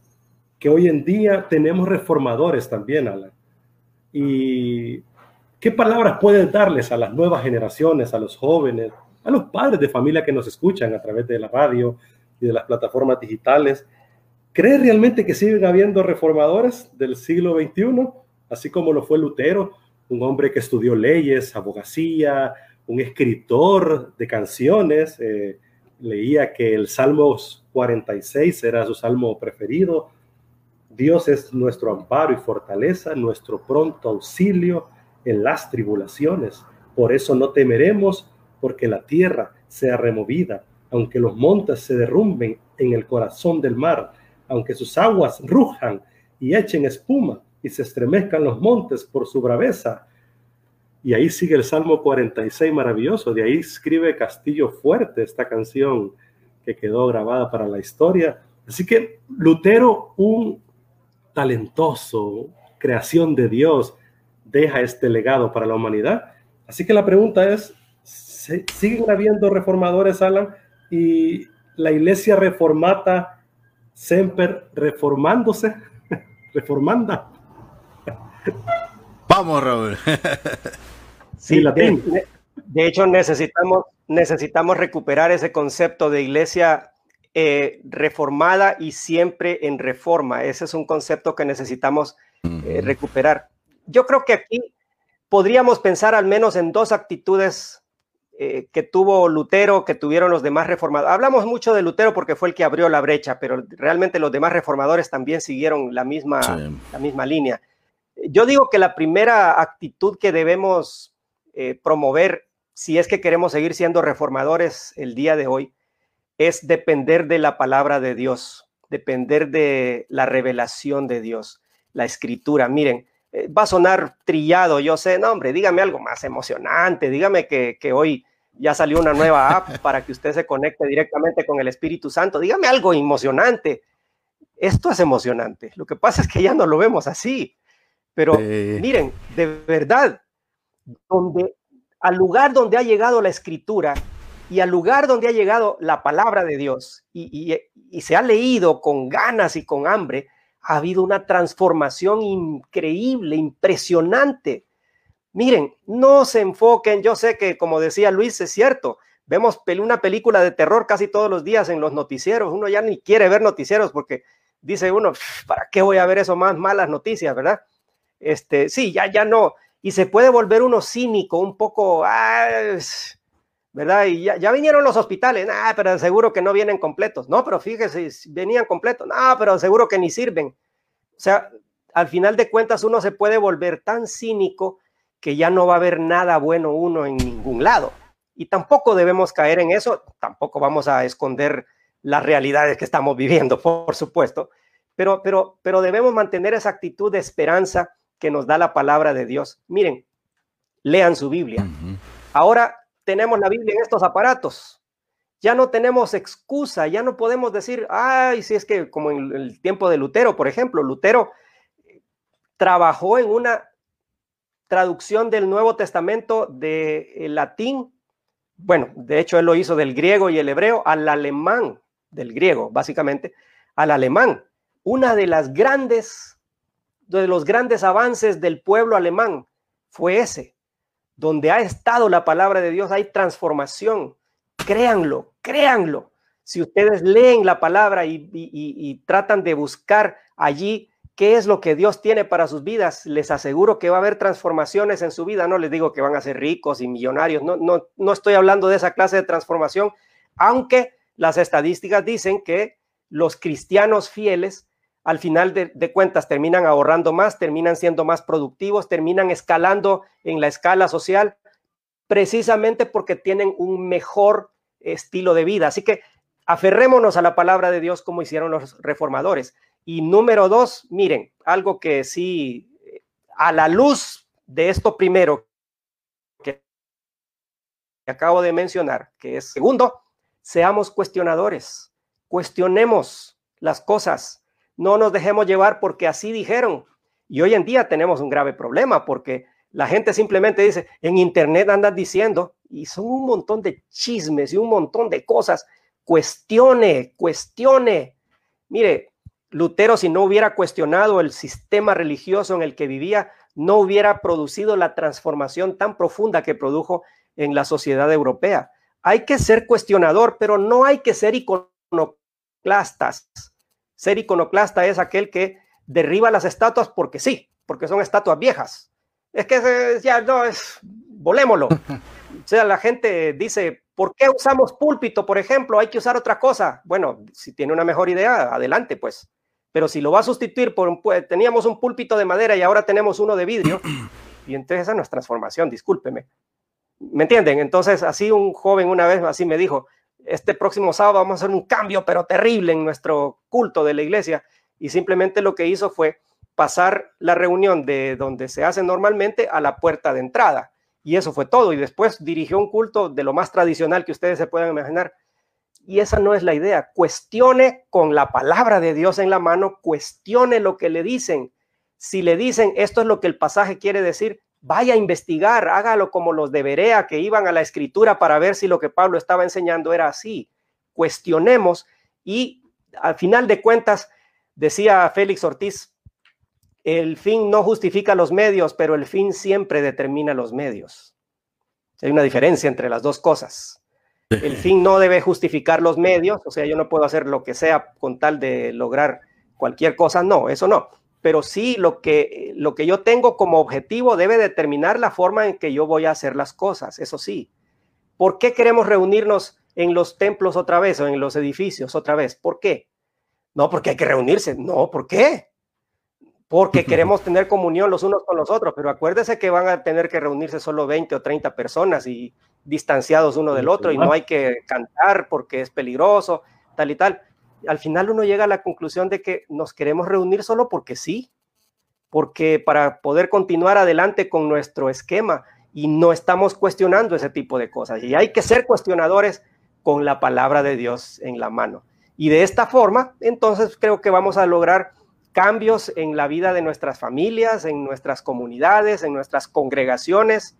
que hoy en día tenemos reformadores también, Alan. ¿Y qué palabras puedes darles a las nuevas generaciones, a los jóvenes, a los padres de familia que nos escuchan a través de la radio y de las plataformas digitales? ¿Crees realmente que siguen habiendo reformadores del siglo XXI, así como lo fue Lutero, un hombre que estudió leyes, abogacía, un escritor de canciones? Eh, leía que el Salmo 46 era su salmo preferido. Dios es nuestro amparo y fortaleza, nuestro pronto auxilio en las tribulaciones. Por eso no temeremos, porque la tierra sea removida, aunque los montes se derrumben en el corazón del mar aunque sus aguas rujan y echen espuma y se estremezcan los montes por su braveza. Y ahí sigue el Salmo 46 maravilloso, de ahí escribe Castillo Fuerte esta canción que quedó grabada para la historia. Así que Lutero, un talentoso, creación de Dios, deja este legado para la humanidad. Así que la pregunta es, ¿siguen habiendo reformadores, Alan? Y la iglesia reformata Semper reformándose, reformanda. Vamos, Raúl. sí, de, de, hecho necesitamos, necesitamos recuperar ese concepto de iglesia eh, reformada y siempre en reforma. Ese es un concepto que necesitamos eh, recuperar. Yo creo que aquí podríamos pensar al menos en dos actitudes eh, que tuvo Lutero, que tuvieron los demás reformadores. Hablamos mucho de Lutero porque fue el que abrió la brecha, pero realmente los demás reformadores también siguieron la misma, la misma línea. Yo digo que la primera actitud que debemos eh, promover, si es que queremos seguir siendo reformadores el día de hoy, es depender de la palabra de Dios, depender de la revelación de Dios, la escritura. Miren, eh, va a sonar trillado, yo sé, no, hombre, dígame algo más emocionante, dígame que, que hoy ya salió una nueva app para que usted se conecte directamente con el Espíritu Santo. Dígame algo emocionante. Esto es emocionante. Lo que pasa es que ya no lo vemos así. Pero miren, de verdad, donde, al lugar donde ha llegado la escritura y al lugar donde ha llegado la palabra de Dios y, y se ha leído con ganas y con hambre, ha habido una transformación increíble, impresionante. Miren, no se enfoquen, yo sé que como decía Luis, es cierto, vemos una película de terror casi todos los días en los noticieros, uno ya ni quiere ver noticieros porque dice uno, ¿para qué voy a ver eso más malas noticias, verdad? este, sí, ya, ya no, y se puede volver uno cínico, un poco, ah, ¿verdad? Y ya, vinieron los hospitales, ah, pero seguro que no vienen completos, no, pero fíjese, venían completos, no, pero seguro que ni sirven. O sea, al final de cuentas uno se puede volver tan cínico que ya no va a haber nada bueno uno en ningún lado. Y tampoco debemos caer en eso, tampoco vamos a esconder las realidades que estamos viviendo, por supuesto, pero, pero, pero debemos mantener esa actitud de esperanza que nos da la palabra de Dios. Miren, lean su Biblia. Ahora tenemos la Biblia en estos aparatos. Ya no tenemos excusa, ya no podemos decir, ay, si es que como en el tiempo de Lutero, por ejemplo, Lutero trabajó en una traducción del Nuevo Testamento de latín, bueno, de hecho él lo hizo del griego y el hebreo al alemán, del griego básicamente, al alemán. Una de las grandes, de los grandes avances del pueblo alemán fue ese, donde ha estado la palabra de Dios, hay transformación. Créanlo, créanlo. Si ustedes leen la palabra y, tratan de buscar allí qué es lo que Dios tiene para sus vidas, les aseguro que va a haber transformaciones en su vida. No les digo que van a ser ricos y millonarios, no, no, no estoy hablando de esa clase de transformación, aunque las estadísticas dicen que los cristianos fieles al final de, cuentas terminan ahorrando más, terminan siendo más productivos, terminan escalando en la escala social, precisamente porque tienen un mejor estilo de vida. Así que aferrémonos a la palabra de Dios como hicieron los reformadores. Y número dos, miren, algo que sí, a la luz de esto primero que acabo de mencionar, que es segundo, seamos cuestionadores, cuestionemos las cosas, no nos dejemos llevar porque así dijeron. Y hoy en día tenemos un grave problema porque la gente simplemente dice, en internet andan diciendo, y son un montón de chismes y un montón de cosas. Cuestione, cuestione. Mire, Lutero, si no hubiera cuestionado el sistema religioso en el que vivía, no hubiera producido la transformación tan profunda que produjo en la sociedad europea. Hay que ser cuestionador, pero no hay que ser iconoclastas. Ser iconoclasta es aquel que derriba las estatuas porque sí, porque son estatuas viejas. Es que ya no es, volémoslo. O sea, la gente dice, ¿por qué usamos púlpito, por ejemplo? Hay que usar otra cosa. Bueno, si tiene una mejor idea, adelante, pues. Pero si lo va a sustituir por un, teníamos un púlpito de madera y ahora tenemos uno de vidrio, y entonces esa no es transformación, discúlpeme. ¿Me entienden? Entonces, así un joven una vez así me dijo, este próximo sábado vamos a hacer un cambio, pero terrible en nuestro culto de la iglesia. Y simplemente lo que hizo fue pasar la reunión de donde se hace normalmente a la puerta de entrada. Y eso fue todo. Y después dirigió un culto de lo más tradicional que ustedes se puedan imaginar. Y esa no es la idea. Cuestione con la palabra de Dios en la mano, cuestione lo que le dicen. Si le dicen esto es lo que el pasaje quiere decir, vaya a investigar, hágalo como los de Berea que iban a la escritura para ver si lo que Pablo estaba enseñando era así. Cuestionemos y al final de cuentas, decía Félix Ortiz, el fin no justifica los medios, pero el fin siempre determina los medios. Hay una diferencia entre las dos cosas. El fin no debe justificar los medios, o sea, yo no puedo hacer lo que sea con tal de lograr cualquier cosa, no, eso no. Pero sí lo que, lo que yo tengo como objetivo debe determinar la forma en que yo voy a hacer las cosas, eso sí. ¿Por qué queremos reunirnos en los templos otra vez o en los edificios otra vez? ¿Por qué? No, porque hay que reunirse. No, ¿por qué? Porque queremos tener comunión los unos con los otros, pero acuérdese que van a tener que reunirse solo 20 o 30 personas y distanciados uno del otro y no hay que cantar porque es peligroso, tal y tal. Al final uno llega a la conclusión de que nos queremos reunir solo porque sí, porque para poder continuar adelante con nuestro esquema y no estamos cuestionando ese tipo de cosas. Y hay que ser cuestionadores con la palabra de Dios en la mano. Y de esta forma, entonces creo que vamos a lograr cambios en la vida de nuestras familias, en nuestras comunidades, en nuestras congregaciones,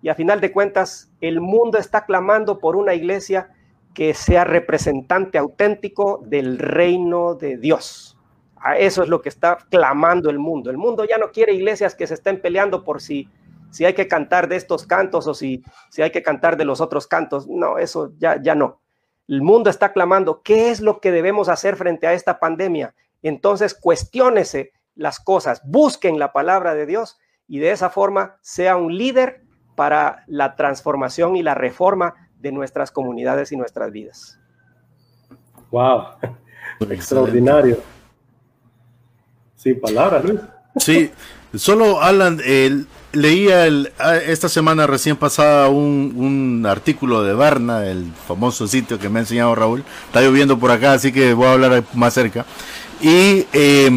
y a final de cuentas, el mundo está clamando por una iglesia que sea representante auténtico del reino de Dios. A eso es lo que está clamando el mundo. El mundo ya no quiere iglesias que se estén peleando por si, si hay que cantar de estos cantos o si, si hay que cantar de los otros cantos. No, eso ya, ya no. El mundo está clamando, ¿qué es lo que debemos hacer frente a esta pandemia? Entonces, cuestiónese las cosas, busquen la palabra de Dios y de esa forma sea un líder para la transformación y la reforma de nuestras comunidades y nuestras vidas. Wow, extraordinario. Sin palabras, Luis. Sí, solo Alan, leía el, esta semana recién pasada un, un, artículo de Barna, el famoso sitio que me ha enseñado Raúl. Está lloviendo por acá, así que voy a hablar más cerca. Y eh,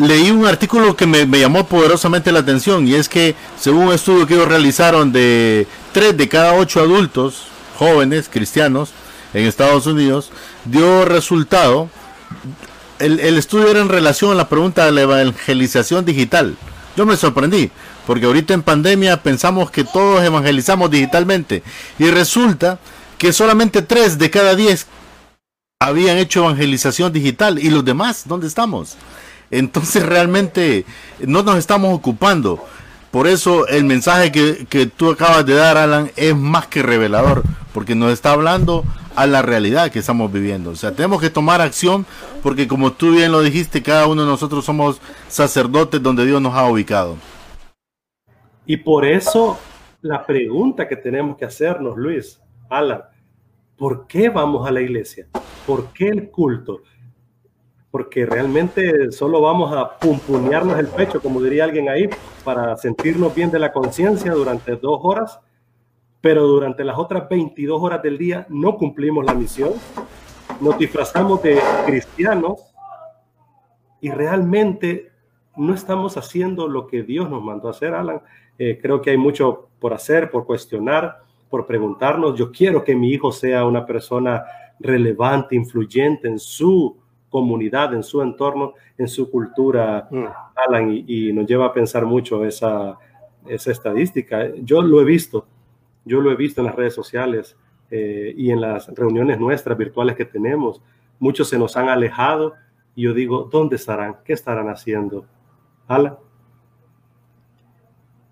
leí un artículo que me, llamó poderosamente la atención y es que según un estudio que ellos realizaron de tres de cada ocho adultos jóvenes cristianos en Estados Unidos, dio resultado, el, estudio era en relación a la pregunta de la evangelización digital. Yo me sorprendí, porque ahorita en pandemia pensamos que todos evangelizamos digitalmente y resulta que solamente tres de cada diez habían hecho evangelización digital y los demás, ¿dónde estamos? Entonces realmente no nos estamos ocupando. Por eso el mensaje que, tú acabas de dar, Alan, es más que revelador, porque nos está hablando a la realidad que estamos viviendo. O sea, tenemos que tomar acción, porque como tú bien lo dijiste, cada uno de nosotros somos sacerdotes donde Dios nos ha ubicado. Y por eso la pregunta que tenemos que hacernos, Luis, Alan, ¿por qué vamos a la iglesia? ¿Por qué el culto? Porque realmente solo vamos a pumpunearnos el pecho, como diría alguien ahí, para sentirnos bien de la conciencia durante dos horas, pero durante las otras 22 horas del día no cumplimos la misión, nos disfrazamos de cristianos y realmente no estamos haciendo lo que Dios nos mandó a hacer, Alan. Eh, creo que hay mucho por hacer, por cuestionar, por preguntarnos. Yo quiero que mi hijo sea una persona relevante, influyente en su comunidad, en su entorno, en su cultura, mm. Alan, y, nos lleva a pensar mucho esa, esa estadística. Yo lo he visto, yo lo he visto en las redes sociales eh, y en las reuniones nuestras virtuales que tenemos. Muchos se nos han alejado y yo digo, ¿dónde estarán? ¿Qué estarán haciendo? Alan.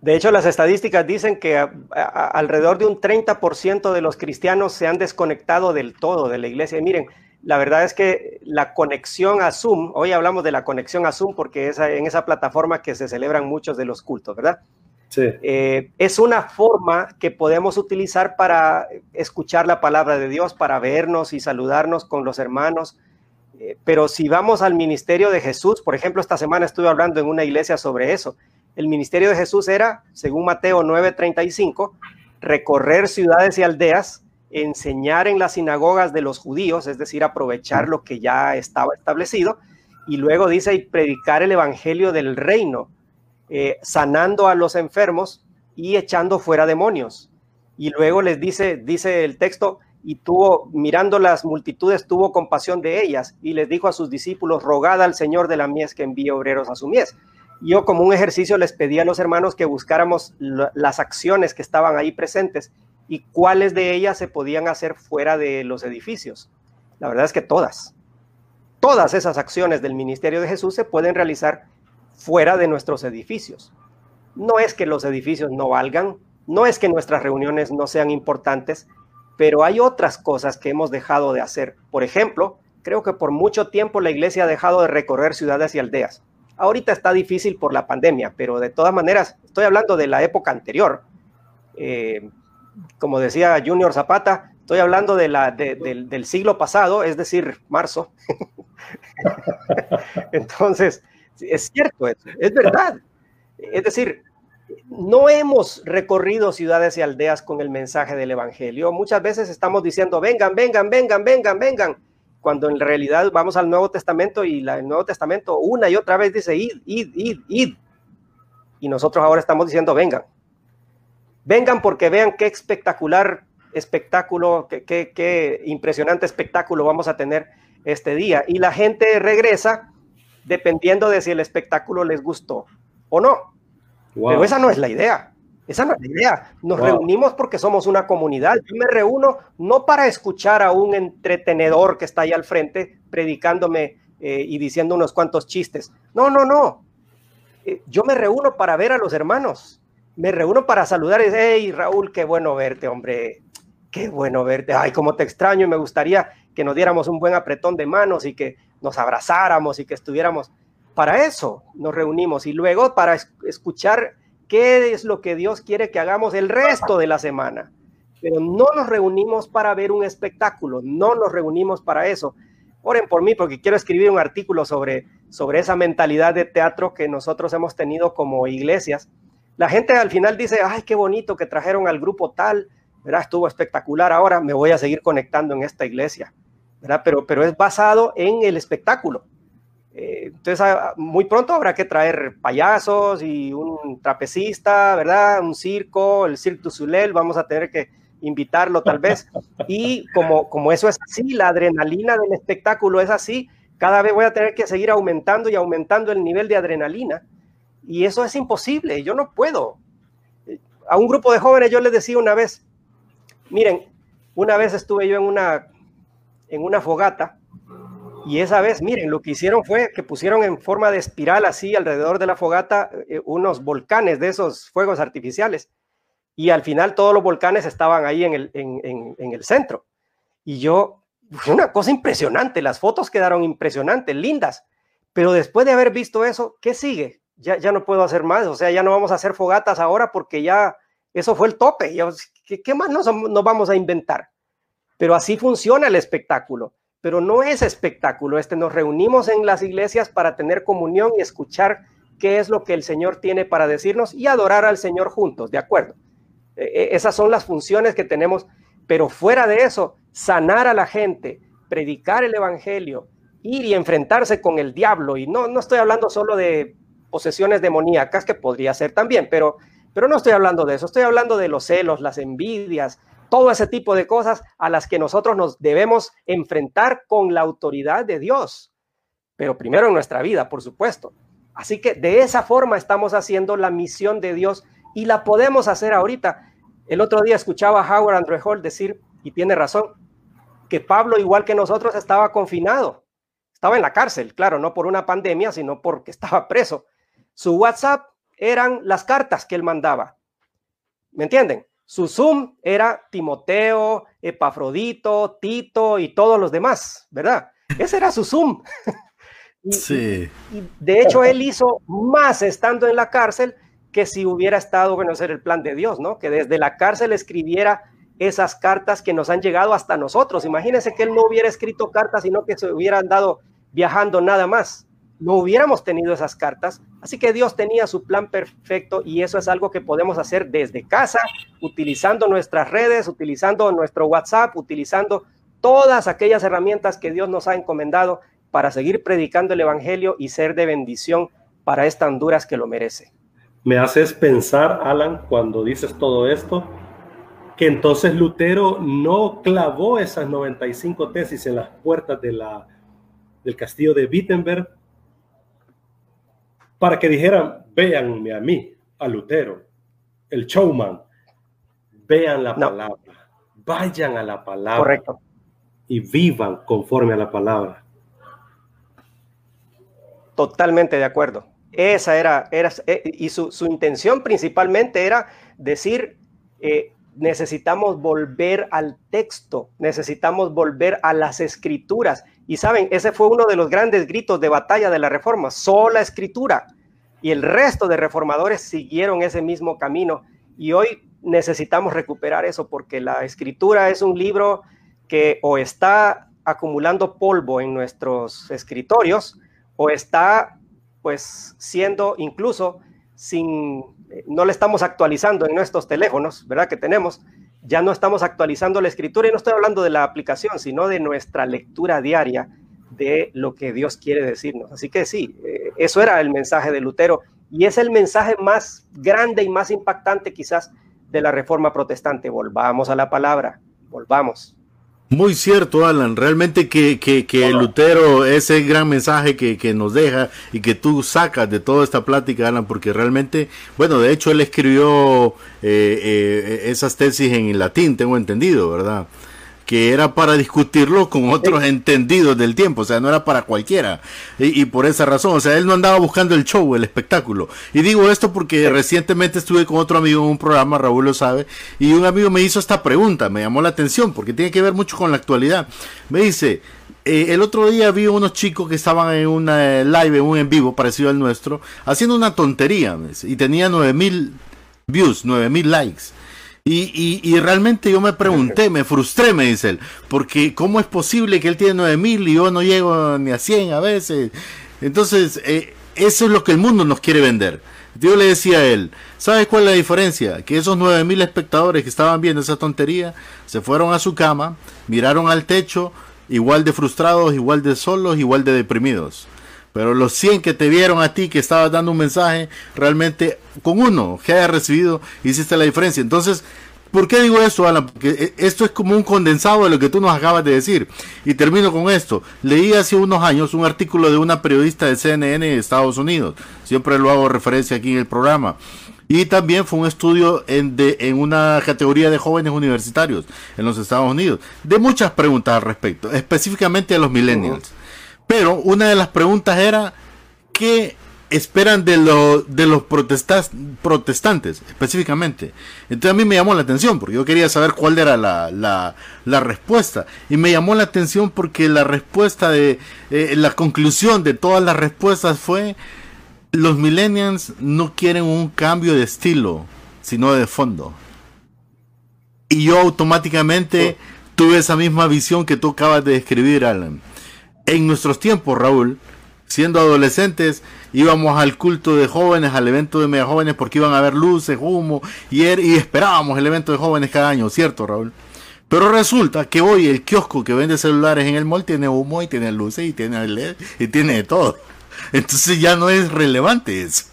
De hecho, las estadísticas dicen que alrededor de un 30% de los cristianos se han desconectado del todo de la iglesia. Y miren, la verdad es que la conexión a Zoom, hoy hablamos de la conexión a Zoom porque es en esa plataforma que se celebran muchos de los cultos, ¿verdad? Sí. Eh, es una forma que podemos utilizar para escuchar la palabra de Dios, para vernos y saludarnos con los hermanos. Eh, pero si vamos al ministerio de Jesús, por ejemplo, esta semana estuve hablando en una iglesia sobre eso. El ministerio de Jesús era, según Mateo 9:35, recorrer ciudades y aldeas enseñar en las sinagogas de los judíos, es decir, aprovechar lo que ya estaba establecido, y luego dice, y predicar el evangelio del reino, eh, sanando a los enfermos y echando fuera demonios. Y luego les dice, dice el texto, y tuvo, mirando las multitudes, tuvo compasión de ellas, y les dijo a sus discípulos, rogad al Señor de la mies que envíe obreros a su mies. Yo como un ejercicio les pedí a los hermanos que buscáramos las acciones que estaban ahí presentes y cuáles de ellas se podían hacer fuera de los edificios. La verdad es que todas, todas esas acciones del ministerio de Jesús se pueden realizar fuera de nuestros edificios. No es que los edificios no valgan, no es que nuestras reuniones no sean importantes, pero hay otras cosas que hemos dejado de hacer. Por ejemplo, creo que por mucho tiempo la iglesia ha dejado de recorrer ciudades y aldeas. Ahorita está difícil por la pandemia, pero de todas maneras, estoy hablando de la época anterior. Eh, como decía Junior Zapata, estoy hablando de la, del siglo pasado, es decir, marzo. Entonces, es cierto, es verdad. Es decir, no hemos recorrido ciudades y aldeas con el mensaje del Evangelio. Muchas veces estamos diciendo, vengan, vengan, vengan, vengan, vengan, cuando en realidad vamos al Nuevo Testamento y el Nuevo Testamento una y otra vez dice, id, id, id, id. Y nosotros ahora estamos diciendo, vengan. Vengan porque vean qué espectacular espectáculo, qué, qué, impresionante espectáculo vamos a tener este día. Y la gente regresa dependiendo de si el espectáculo les gustó o no. Pero esa no es la idea. Esa no es la idea. Nos reunimos porque somos una comunidad. Yo me reúno no para escuchar a un entretenedor que está ahí al frente predicándome eh, y diciendo unos cuantos chistes. No, no, no. Eh, yo me reúno para ver a los hermanos me reúno para saludar y decir, hey Raúl, qué bueno verte, hombre, qué bueno verte, ay, cómo te extraño y me gustaría que nos diéramos un buen apretón de manos y que nos abrazáramos y que estuviéramos. para eso nos reunimos y luego para escuchar qué es lo que Dios quiere que hagamos el resto de la semana. Pero no nos reunimos para ver un espectáculo, no nos reunimos para eso. Oren por mí porque quiero escribir un artículo sobre, sobre esa mentalidad de teatro que nosotros hemos tenido como iglesias. La gente al final dice, ay, qué bonito que trajeron al grupo tal, ¿verdad? Estuvo espectacular, ahora me voy a seguir conectando en esta iglesia, ¿verdad? Pero, pero es basado en el espectáculo. Eh, entonces, ah, muy pronto habrá que traer payasos y un trapecista, ¿verdad? Un circo, el Cirque du Soleil, vamos a tener que invitarlo tal vez. Y como, como eso es así, la adrenalina del espectáculo es así, cada vez voy a tener que seguir aumentando y aumentando el nivel de adrenalina. Y eso es imposible, yo no puedo. A un grupo de jóvenes yo les decía una vez, miren, una vez estuve yo en una, en una fogata y esa vez, miren, lo que hicieron fue que pusieron en forma de espiral así alrededor de la fogata eh, unos volcanes de esos fuegos artificiales. Y al final todos los volcanes estaban ahí en el, en, en, el centro. Y yo, una cosa impresionante, las fotos quedaron impresionantes, lindas. Pero después de haber visto eso, ¿qué sigue? Ya, ya no puedo hacer más, o sea, ya no vamos a hacer fogatas ahora porque ya eso fue el tope. ¿qué, ¿Qué más nos, nos vamos a inventar? Pero así funciona el espectáculo pero no es espectáculo. Este nos reunimos en las iglesias para tener comunión y escuchar qué es lo que el Señor tiene para decirnos y adorar al Señor juntos, ¿de acuerdo? E, e, esas son las funciones que tenemos, pero fuera de eso, sanar a la gente, predicar el evangelio, ir y enfrentarse con el diablo y no no estoy hablando solo de posesiones demoníacas que podría ser también, pero pero no estoy hablando de eso, estoy hablando de los celos, las envidias, todo ese tipo de cosas a las que nosotros nos debemos enfrentar con la autoridad de Dios, pero primero en nuestra vida, por supuesto. Así que de esa forma estamos haciendo la misión de Dios y la podemos hacer ahorita. El otro día escuchaba a Howard Andrew Hall decir, y tiene razón, que Pablo, igual que nosotros, estaba confinado. Estaba en la cárcel, claro, no por una pandemia, sino porque estaba preso. Su WhatsApp eran las cartas que él mandaba. ¿Me entienden? Su Zoom era Timoteo, Epafrodito, Tito y todos los demás, ¿verdad? Ese era su Zoom. sí. Y, de hecho, él hizo más estando en la cárcel que si hubiera estado, bueno, ese era el plan de Dios, ¿no? Que desde la cárcel escribiera esas cartas que nos han llegado hasta nosotros. Imagínense que él no hubiera escrito cartas, sino que se hubiera andado viajando nada más no hubiéramos tenido esas cartas. Así que Dios tenía su plan perfecto y eso es algo que podemos hacer desde casa, utilizando nuestras redes, utilizando nuestro WhatsApp, utilizando todas aquellas herramientas que Dios nos ha encomendado para seguir predicando el Evangelio y ser de bendición para esta Honduras que lo merece. Me haces pensar, Alan, cuando dices todo esto, que entonces Lutero no clavó esas 95 tesis en las puertas del castillo de Wittenberg para que dijeran, véanme a mí, a Lutero, el showman, vean la palabra, vayan a la palabra Correcto. y vivan conforme a la palabra. Totalmente de acuerdo. Esa era, era eh, y su, intención principalmente era decir, eh, necesitamos volver al texto, necesitamos volver a las escrituras. Y saben, ese fue uno de los grandes gritos de batalla de la reforma, sola escritura. Y el resto de reformadores siguieron ese mismo camino. Y hoy necesitamos recuperar eso porque la escritura es un libro que o está acumulando polvo en nuestros escritorios o está pues siendo incluso sin, no le estamos actualizando en nuestros teléfonos, ¿verdad? Que tenemos, ya no estamos actualizando la escritura y no estoy hablando de la aplicación, sino de nuestra lectura diaria de lo que Dios quiere decirnos. Así que sí, eh, eso era el mensaje de Lutero y es el mensaje más grande y más impactante quizás de la reforma protestante. Volvamos a la palabra, volvamos. Muy cierto, Alan. Realmente que, que, Lutero, ese gran mensaje que, que, nos deja y que tú sacas de toda esta plática, Alan, porque realmente, bueno, de hecho él escribió eh, eh, esas tesis en latín, tengo entendido, ¿verdad? Que era para discutirlo con otros entendidos del tiempo, o sea, no era para cualquiera. Y, por esa razón, o sea, él no andaba buscando el show, el espectáculo. Y digo esto porque recientemente estuve con otro amigo en un programa, Raúl lo sabe, y un amigo me hizo esta pregunta, me llamó la atención, porque tiene que ver mucho con la actualidad. Me dice, eh, el otro día vi unos chicos que estaban en una live, en un en vivo parecido al nuestro, haciendo una tontería y tenía 9000 views, 9000 likes. Y, y, realmente yo me pregunté, me frustré, me dice él, porque ¿cómo es posible que él tiene 9000 y yo no llego ni a 100 a veces? Entonces, eh, eso es lo que el mundo nos quiere vender. Yo le decía a él, ¿sabes cuál es la diferencia? Que esos 9000 espectadores que estaban viendo esa tontería se fueron a su cama, miraron al techo, igual de frustrados, igual de solos, igual de deprimidos. Pero los 100 que te vieron a ti que estabas dando un mensaje, realmente con uno que hayas recibido, hiciste la diferencia. Entonces, ¿por qué digo esto, Alan? Porque eh, esto es como un condensado de lo que tú nos acabas de decir. Y termino con esto. Leí hace unos años un artículo de una periodista de CNN de Estados Unidos. Siempre lo hago referencia aquí en el programa. Y también fue un estudio en, de, en una categoría de jóvenes universitarios en los Estados Unidos. De muchas preguntas al respecto, específicamente a los millennials. Pero una de las preguntas era, ¿qué esperan de, de los protestantes específicamente? Entonces a mí me llamó la atención porque yo quería saber cuál era la, la, respuesta. Y me llamó la atención porque la respuesta de, eh, la conclusión de todas las respuestas fue los millennials no quieren un cambio de estilo, sino de fondo. Y yo automáticamente tuve esa misma visión que tú acabas de describir, Alan. En nuestros tiempos, Raúl, siendo adolescentes, íbamos al culto de jóvenes, al evento de mega jóvenes, porque iban a ver luces, humo, y, er, y esperábamos el evento de jóvenes cada año, ¿cierto, Raúl? Pero resulta que hoy el kiosco que vende celulares en el mall tiene humo y tiene luces y tiene LED y tiene todo. Entonces ya no es relevante eso.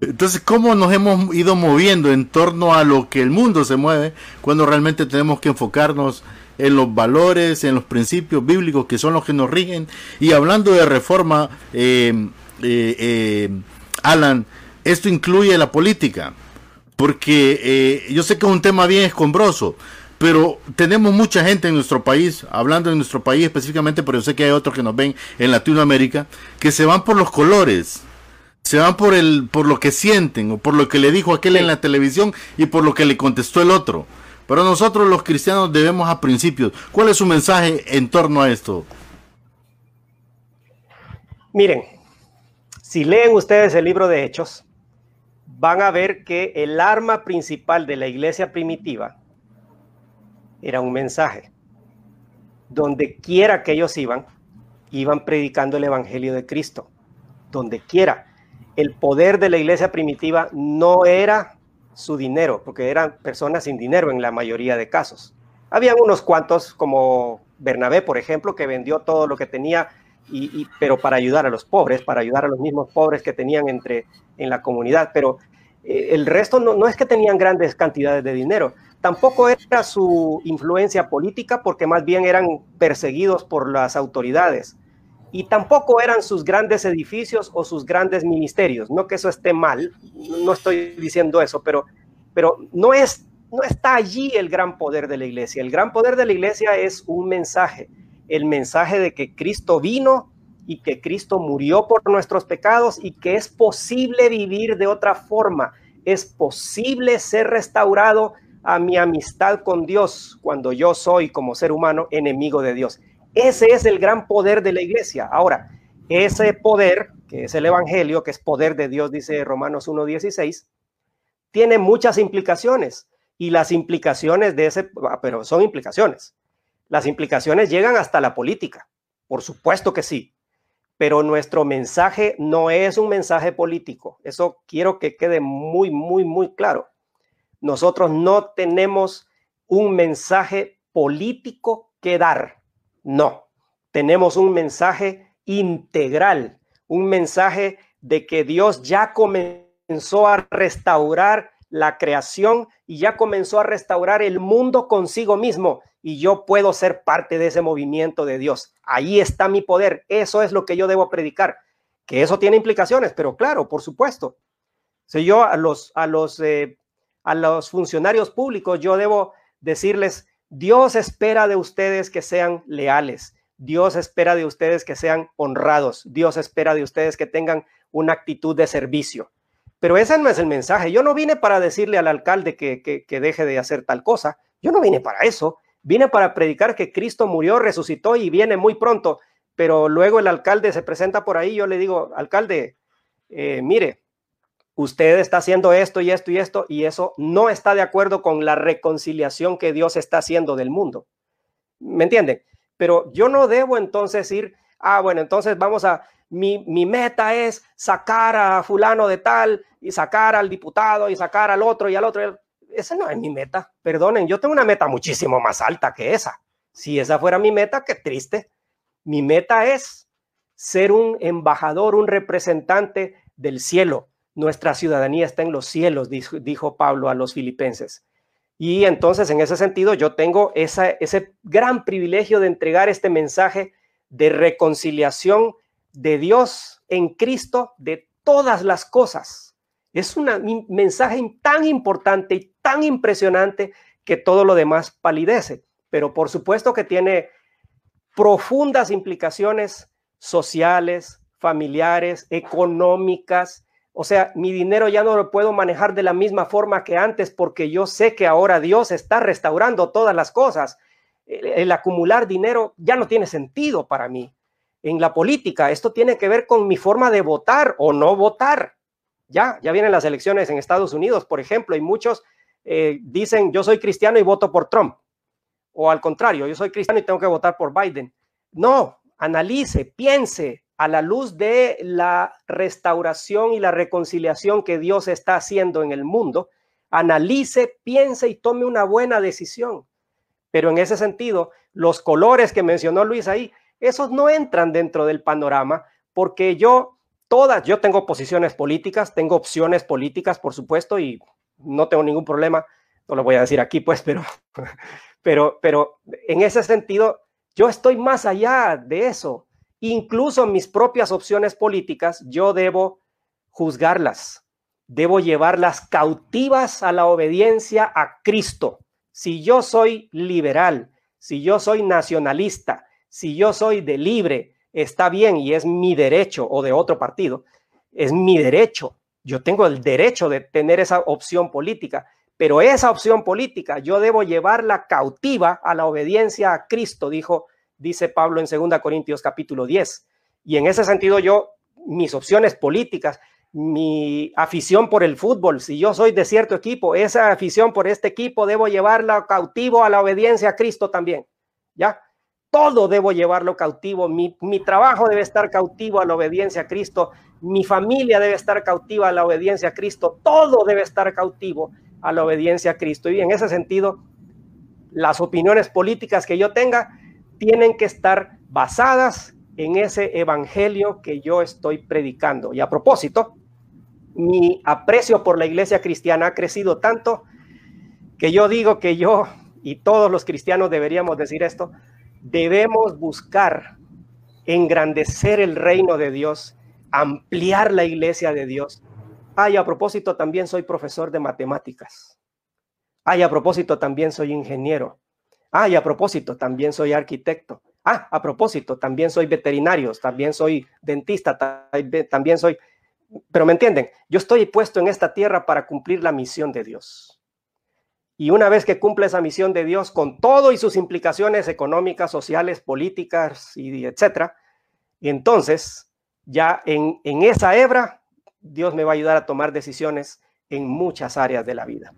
Entonces, ¿cómo nos hemos ido moviendo en torno a lo que el mundo se mueve cuando realmente tenemos que enfocarnos en los valores, en los principios bíblicos que son los que nos rigen? Y hablando de reforma, eh, eh, eh, Alan, esto incluye la política, porque yo sé que es un tema bien escombroso, pero tenemos mucha gente en nuestro país, hablando de nuestro país específicamente, pero yo sé que hay otros que nos ven en Latinoamérica, que se van por los colores, se van por el, por lo que sienten, o por lo que le dijo aquel en la televisión y por lo que le contestó el otro. Pero nosotros los cristianos debemos a principios. ¿Cuál es su mensaje en torno a esto? Miren, si leen ustedes el libro de Hechos, van a ver que el arma principal de la iglesia primitiva era un mensaje. Donde quiera que ellos iban, iban predicando el Evangelio de Cristo. Donde quiera. El poder de la iglesia primitiva no era su dinero, porque eran personas sin dinero en la mayoría de casos. Habían unos cuantos, como Bernabé, por ejemplo, que vendió todo lo que tenía, y, pero para ayudar a los pobres, para ayudar a los mismos pobres que tenían entre, en la comunidad. Pero eh, el resto no, no es que tenían grandes cantidades de dinero, Tampoco era su influencia política porque más bien eran perseguidos por las autoridades. Y tampoco eran sus grandes edificios o sus grandes ministerios. No que eso esté mal, no estoy diciendo eso, pero, pero no, es, no está allí el gran poder de la iglesia. El gran poder de la iglesia es un mensaje, el mensaje de que Cristo vino y que Cristo murió por nuestros pecados y que es posible vivir de otra forma, es posible ser restaurado a mi amistad con Dios cuando yo soy como ser humano enemigo de Dios. Ese es el gran poder de la iglesia. Ahora, ese poder, que es el Evangelio, que es poder de Dios, dice Romanos 1.16, tiene muchas implicaciones. Y las implicaciones de ese, ah, pero son implicaciones. Las implicaciones llegan hasta la política. Por supuesto que sí. Pero nuestro mensaje no es un mensaje político. Eso quiero que quede muy, muy, muy claro nosotros no tenemos un mensaje político que dar. No, tenemos un mensaje integral, un mensaje de que Dios ya comenzó a restaurar la creación y ya comenzó a restaurar el mundo consigo mismo y yo puedo ser parte de ese movimiento de Dios. Ahí está mi poder, eso es lo que yo debo predicar, que eso tiene implicaciones, pero claro, por supuesto. Si yo a los, a los eh, a los funcionarios públicos, yo debo decirles, Dios espera de ustedes que sean leales, Dios espera de ustedes que sean honrados, Dios espera de ustedes que tengan una actitud de servicio. Pero ese no es el mensaje. Yo no vine para decirle al alcalde que, que, deje de hacer tal cosa. Yo no vine para eso. vine para predicar que Cristo murió, resucitó y viene muy pronto, pero luego el alcalde se presenta por ahí, yo le digo, alcalde, eh, mire, usted está haciendo esto y esto y esto, y eso no está de acuerdo con la reconciliación que Dios está haciendo del mundo. ¿Me entienden? Pero yo no debo entonces ir, ah, bueno, entonces vamos a, mi, mi, meta es sacar a fulano de tal y sacar al diputado y sacar al otro y al otro. Esa no es mi meta. Perdonen, yo tengo una meta muchísimo más alta que esa. Si esa fuera mi meta, qué triste. Mi meta es ser un embajador, un representante del cielo. Nuestra ciudadanía está en los cielos, dijo, Pablo a los filipenses. Y entonces, en ese sentido, yo tengo ese gran privilegio de entregar este mensaje de reconciliación de Dios en Cristo de todas las cosas. Es un mensaje tan importante y tan impresionante que todo lo demás palidece, pero por supuesto que tiene profundas implicaciones sociales, familiares, económicas. O sea, mi dinero ya no lo puedo manejar de la misma forma que antes porque yo sé que ahora Dios está restaurando todas las cosas. El, acumular dinero ya no tiene sentido para mí en la política. Esto tiene que ver con mi forma de votar o no votar. Ya, ya vienen las elecciones en Estados Unidos, por ejemplo, y muchos eh, dicen yo soy cristiano y voto por Trump. O al contrario, yo soy cristiano y tengo que votar por Biden. No, analice, piense a la luz de la restauración y la reconciliación que Dios está haciendo en el mundo. Analice, piense y tome una buena decisión. Pero en ese sentido, los colores que mencionó Luis ahí, esos no entran dentro del panorama porque yo, todas, yo tengo posiciones políticas, tengo opciones políticas, por supuesto, y no tengo ningún problema, no lo voy a decir aquí, pues, pero, pero, pero en ese sentido, yo estoy más allá de eso. Incluso mis propias opciones políticas, yo debo juzgarlas, debo llevarlas cautivas a la obediencia a Cristo. Si yo soy liberal, si yo soy nacionalista, si yo soy de libre, está bien y es mi derecho o de otro partido, es mi derecho. Yo tengo el derecho de tener esa opción política, pero esa opción política yo debo llevarla cautiva a la obediencia a Cristo, dijo, dice Pablo en 2 Corintios capítulo 10. Y en ese sentido yo, mis opciones políticas, mi afición por el fútbol, si yo soy de cierto equipo, esa afición por este equipo debo llevarla cautivo a la obediencia a Cristo también. ¿Ya? todo debo llevarlo cautivo, mi, trabajo debe estar cautivo a la obediencia a Cristo, mi familia debe estar cautiva a la obediencia a Cristo, todo debe estar cautivo a la obediencia a Cristo. Y en ese sentido, las opiniones políticas que yo tenga tienen que estar basadas en ese evangelio que yo estoy predicando. Y a propósito, mi aprecio por la iglesia cristiana ha crecido tanto que yo digo que yo y todos los cristianos deberíamos decir esto, debemos buscar engrandecer el reino de Dios, ampliar la iglesia de Dios. Ay, a propósito, también soy profesor de matemáticas. Ay, a propósito, también soy ingeniero. Ay, a propósito, también soy arquitecto. Ah, a propósito, también soy veterinario, también soy dentista, también soy... Pero me entienden, yo estoy puesto en esta tierra para cumplir la misión de Dios. Y una vez que cumple esa misión de Dios con todo y sus implicaciones económicas, sociales, políticas y etcétera, y entonces ya en, en esa hebra Dios me va a ayudar a tomar decisiones en muchas áreas de la vida.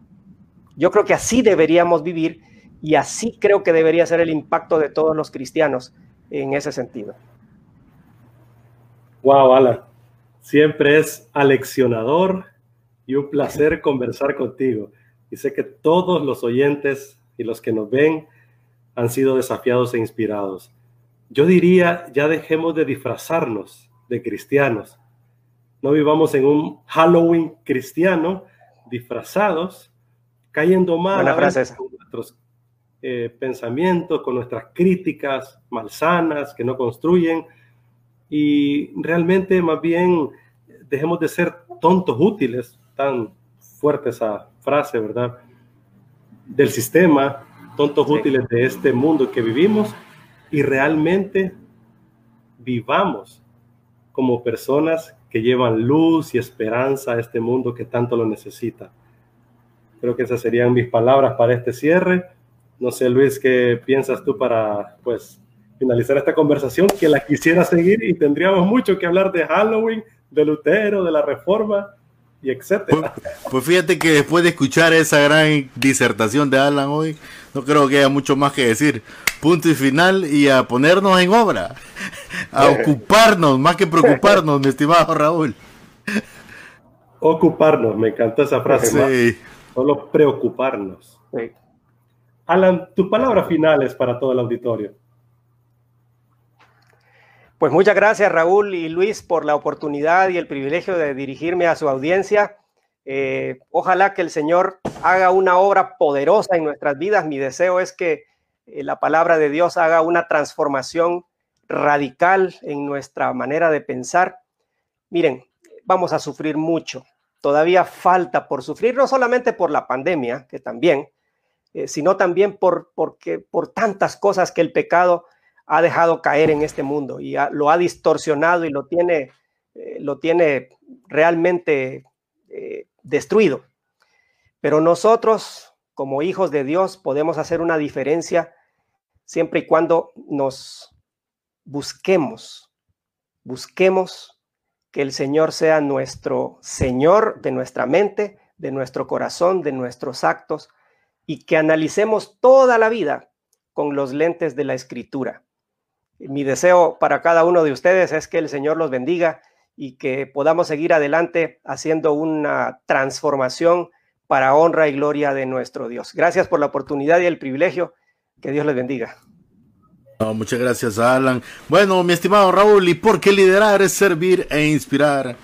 Yo creo que así deberíamos vivir y así creo que debería ser el impacto de todos los cristianos en ese sentido. Wow, Alan, siempre es aleccionador y un placer conversar contigo y sé que todos los oyentes y los que nos ven han sido desafiados e inspirados. Yo diría, ya dejemos de disfrazarnos de cristianos. No vivamos en un Halloween cristiano disfrazados, cayendo mal con nuestros eh, pensamientos, con nuestras críticas malsanas que no construyen y realmente más bien dejemos de ser tontos útiles, tan fuerte esa frase, ¿verdad? Del sistema, tontos útiles de este mundo que vivimos y realmente vivamos como personas que llevan luz y esperanza a este mundo que tanto lo necesita. Creo que esas serían mis palabras para este cierre No sé, Luis, ¿qué piensas tú para pues finalizar esta conversación? Que la quisiera seguir y tendríamos mucho que hablar de Halloween, de Lutero, de la Reforma y etcétera. Pues, pues, fíjate que después de escuchar esa gran disertación de Alan hoy, no creo que haya mucho más que decir. Punto y final y a ponernos en obra, a ocuparnos, más que preocuparnos, mi estimado Raúl. Ocuparnos, me encantó esa frase. Sí. Solo preocuparnos. Alan, tus palabras finales para todo el auditorio. Pues muchas gracias Raúl y Luis por la oportunidad y el privilegio de dirigirme a su audiencia. Eh, ojalá que el Señor haga una obra poderosa en nuestras vidas. Mi deseo es que eh, la palabra de Dios haga una transformación radical en nuestra manera de pensar. Miren, vamos a sufrir mucho. Todavía falta por sufrir, no solamente por la pandemia, que también, eh, sino también por, porque, por tantas cosas que el pecado ha dejado caer en este mundo y lo ha distorsionado y lo tiene, eh, lo tiene realmente eh, destruido. Pero nosotros, como hijos de Dios, podemos hacer una diferencia siempre y cuando nos busquemos, busquemos que el Señor sea nuestro Señor de nuestra mente, de nuestro corazón, de nuestros actos, y que analicemos toda la vida con los lentes de la escritura. Mi deseo para cada uno de ustedes es que el Señor los bendiga y que podamos seguir adelante haciendo una transformación para honra y gloria de nuestro Dios. Gracias por la oportunidad y el privilegio. Que Dios les bendiga. muchas gracias, Alan. Bueno, mi estimado Raúl, ¿y por qué liderar es servir e inspirar?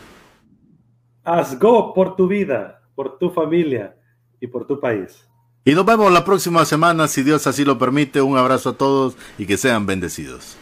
Haz go por tu vida, por tu familia y por tu país. Y nos vemos la próxima semana, si Dios así lo permite. Un abrazo a todos y que sean bendecidos.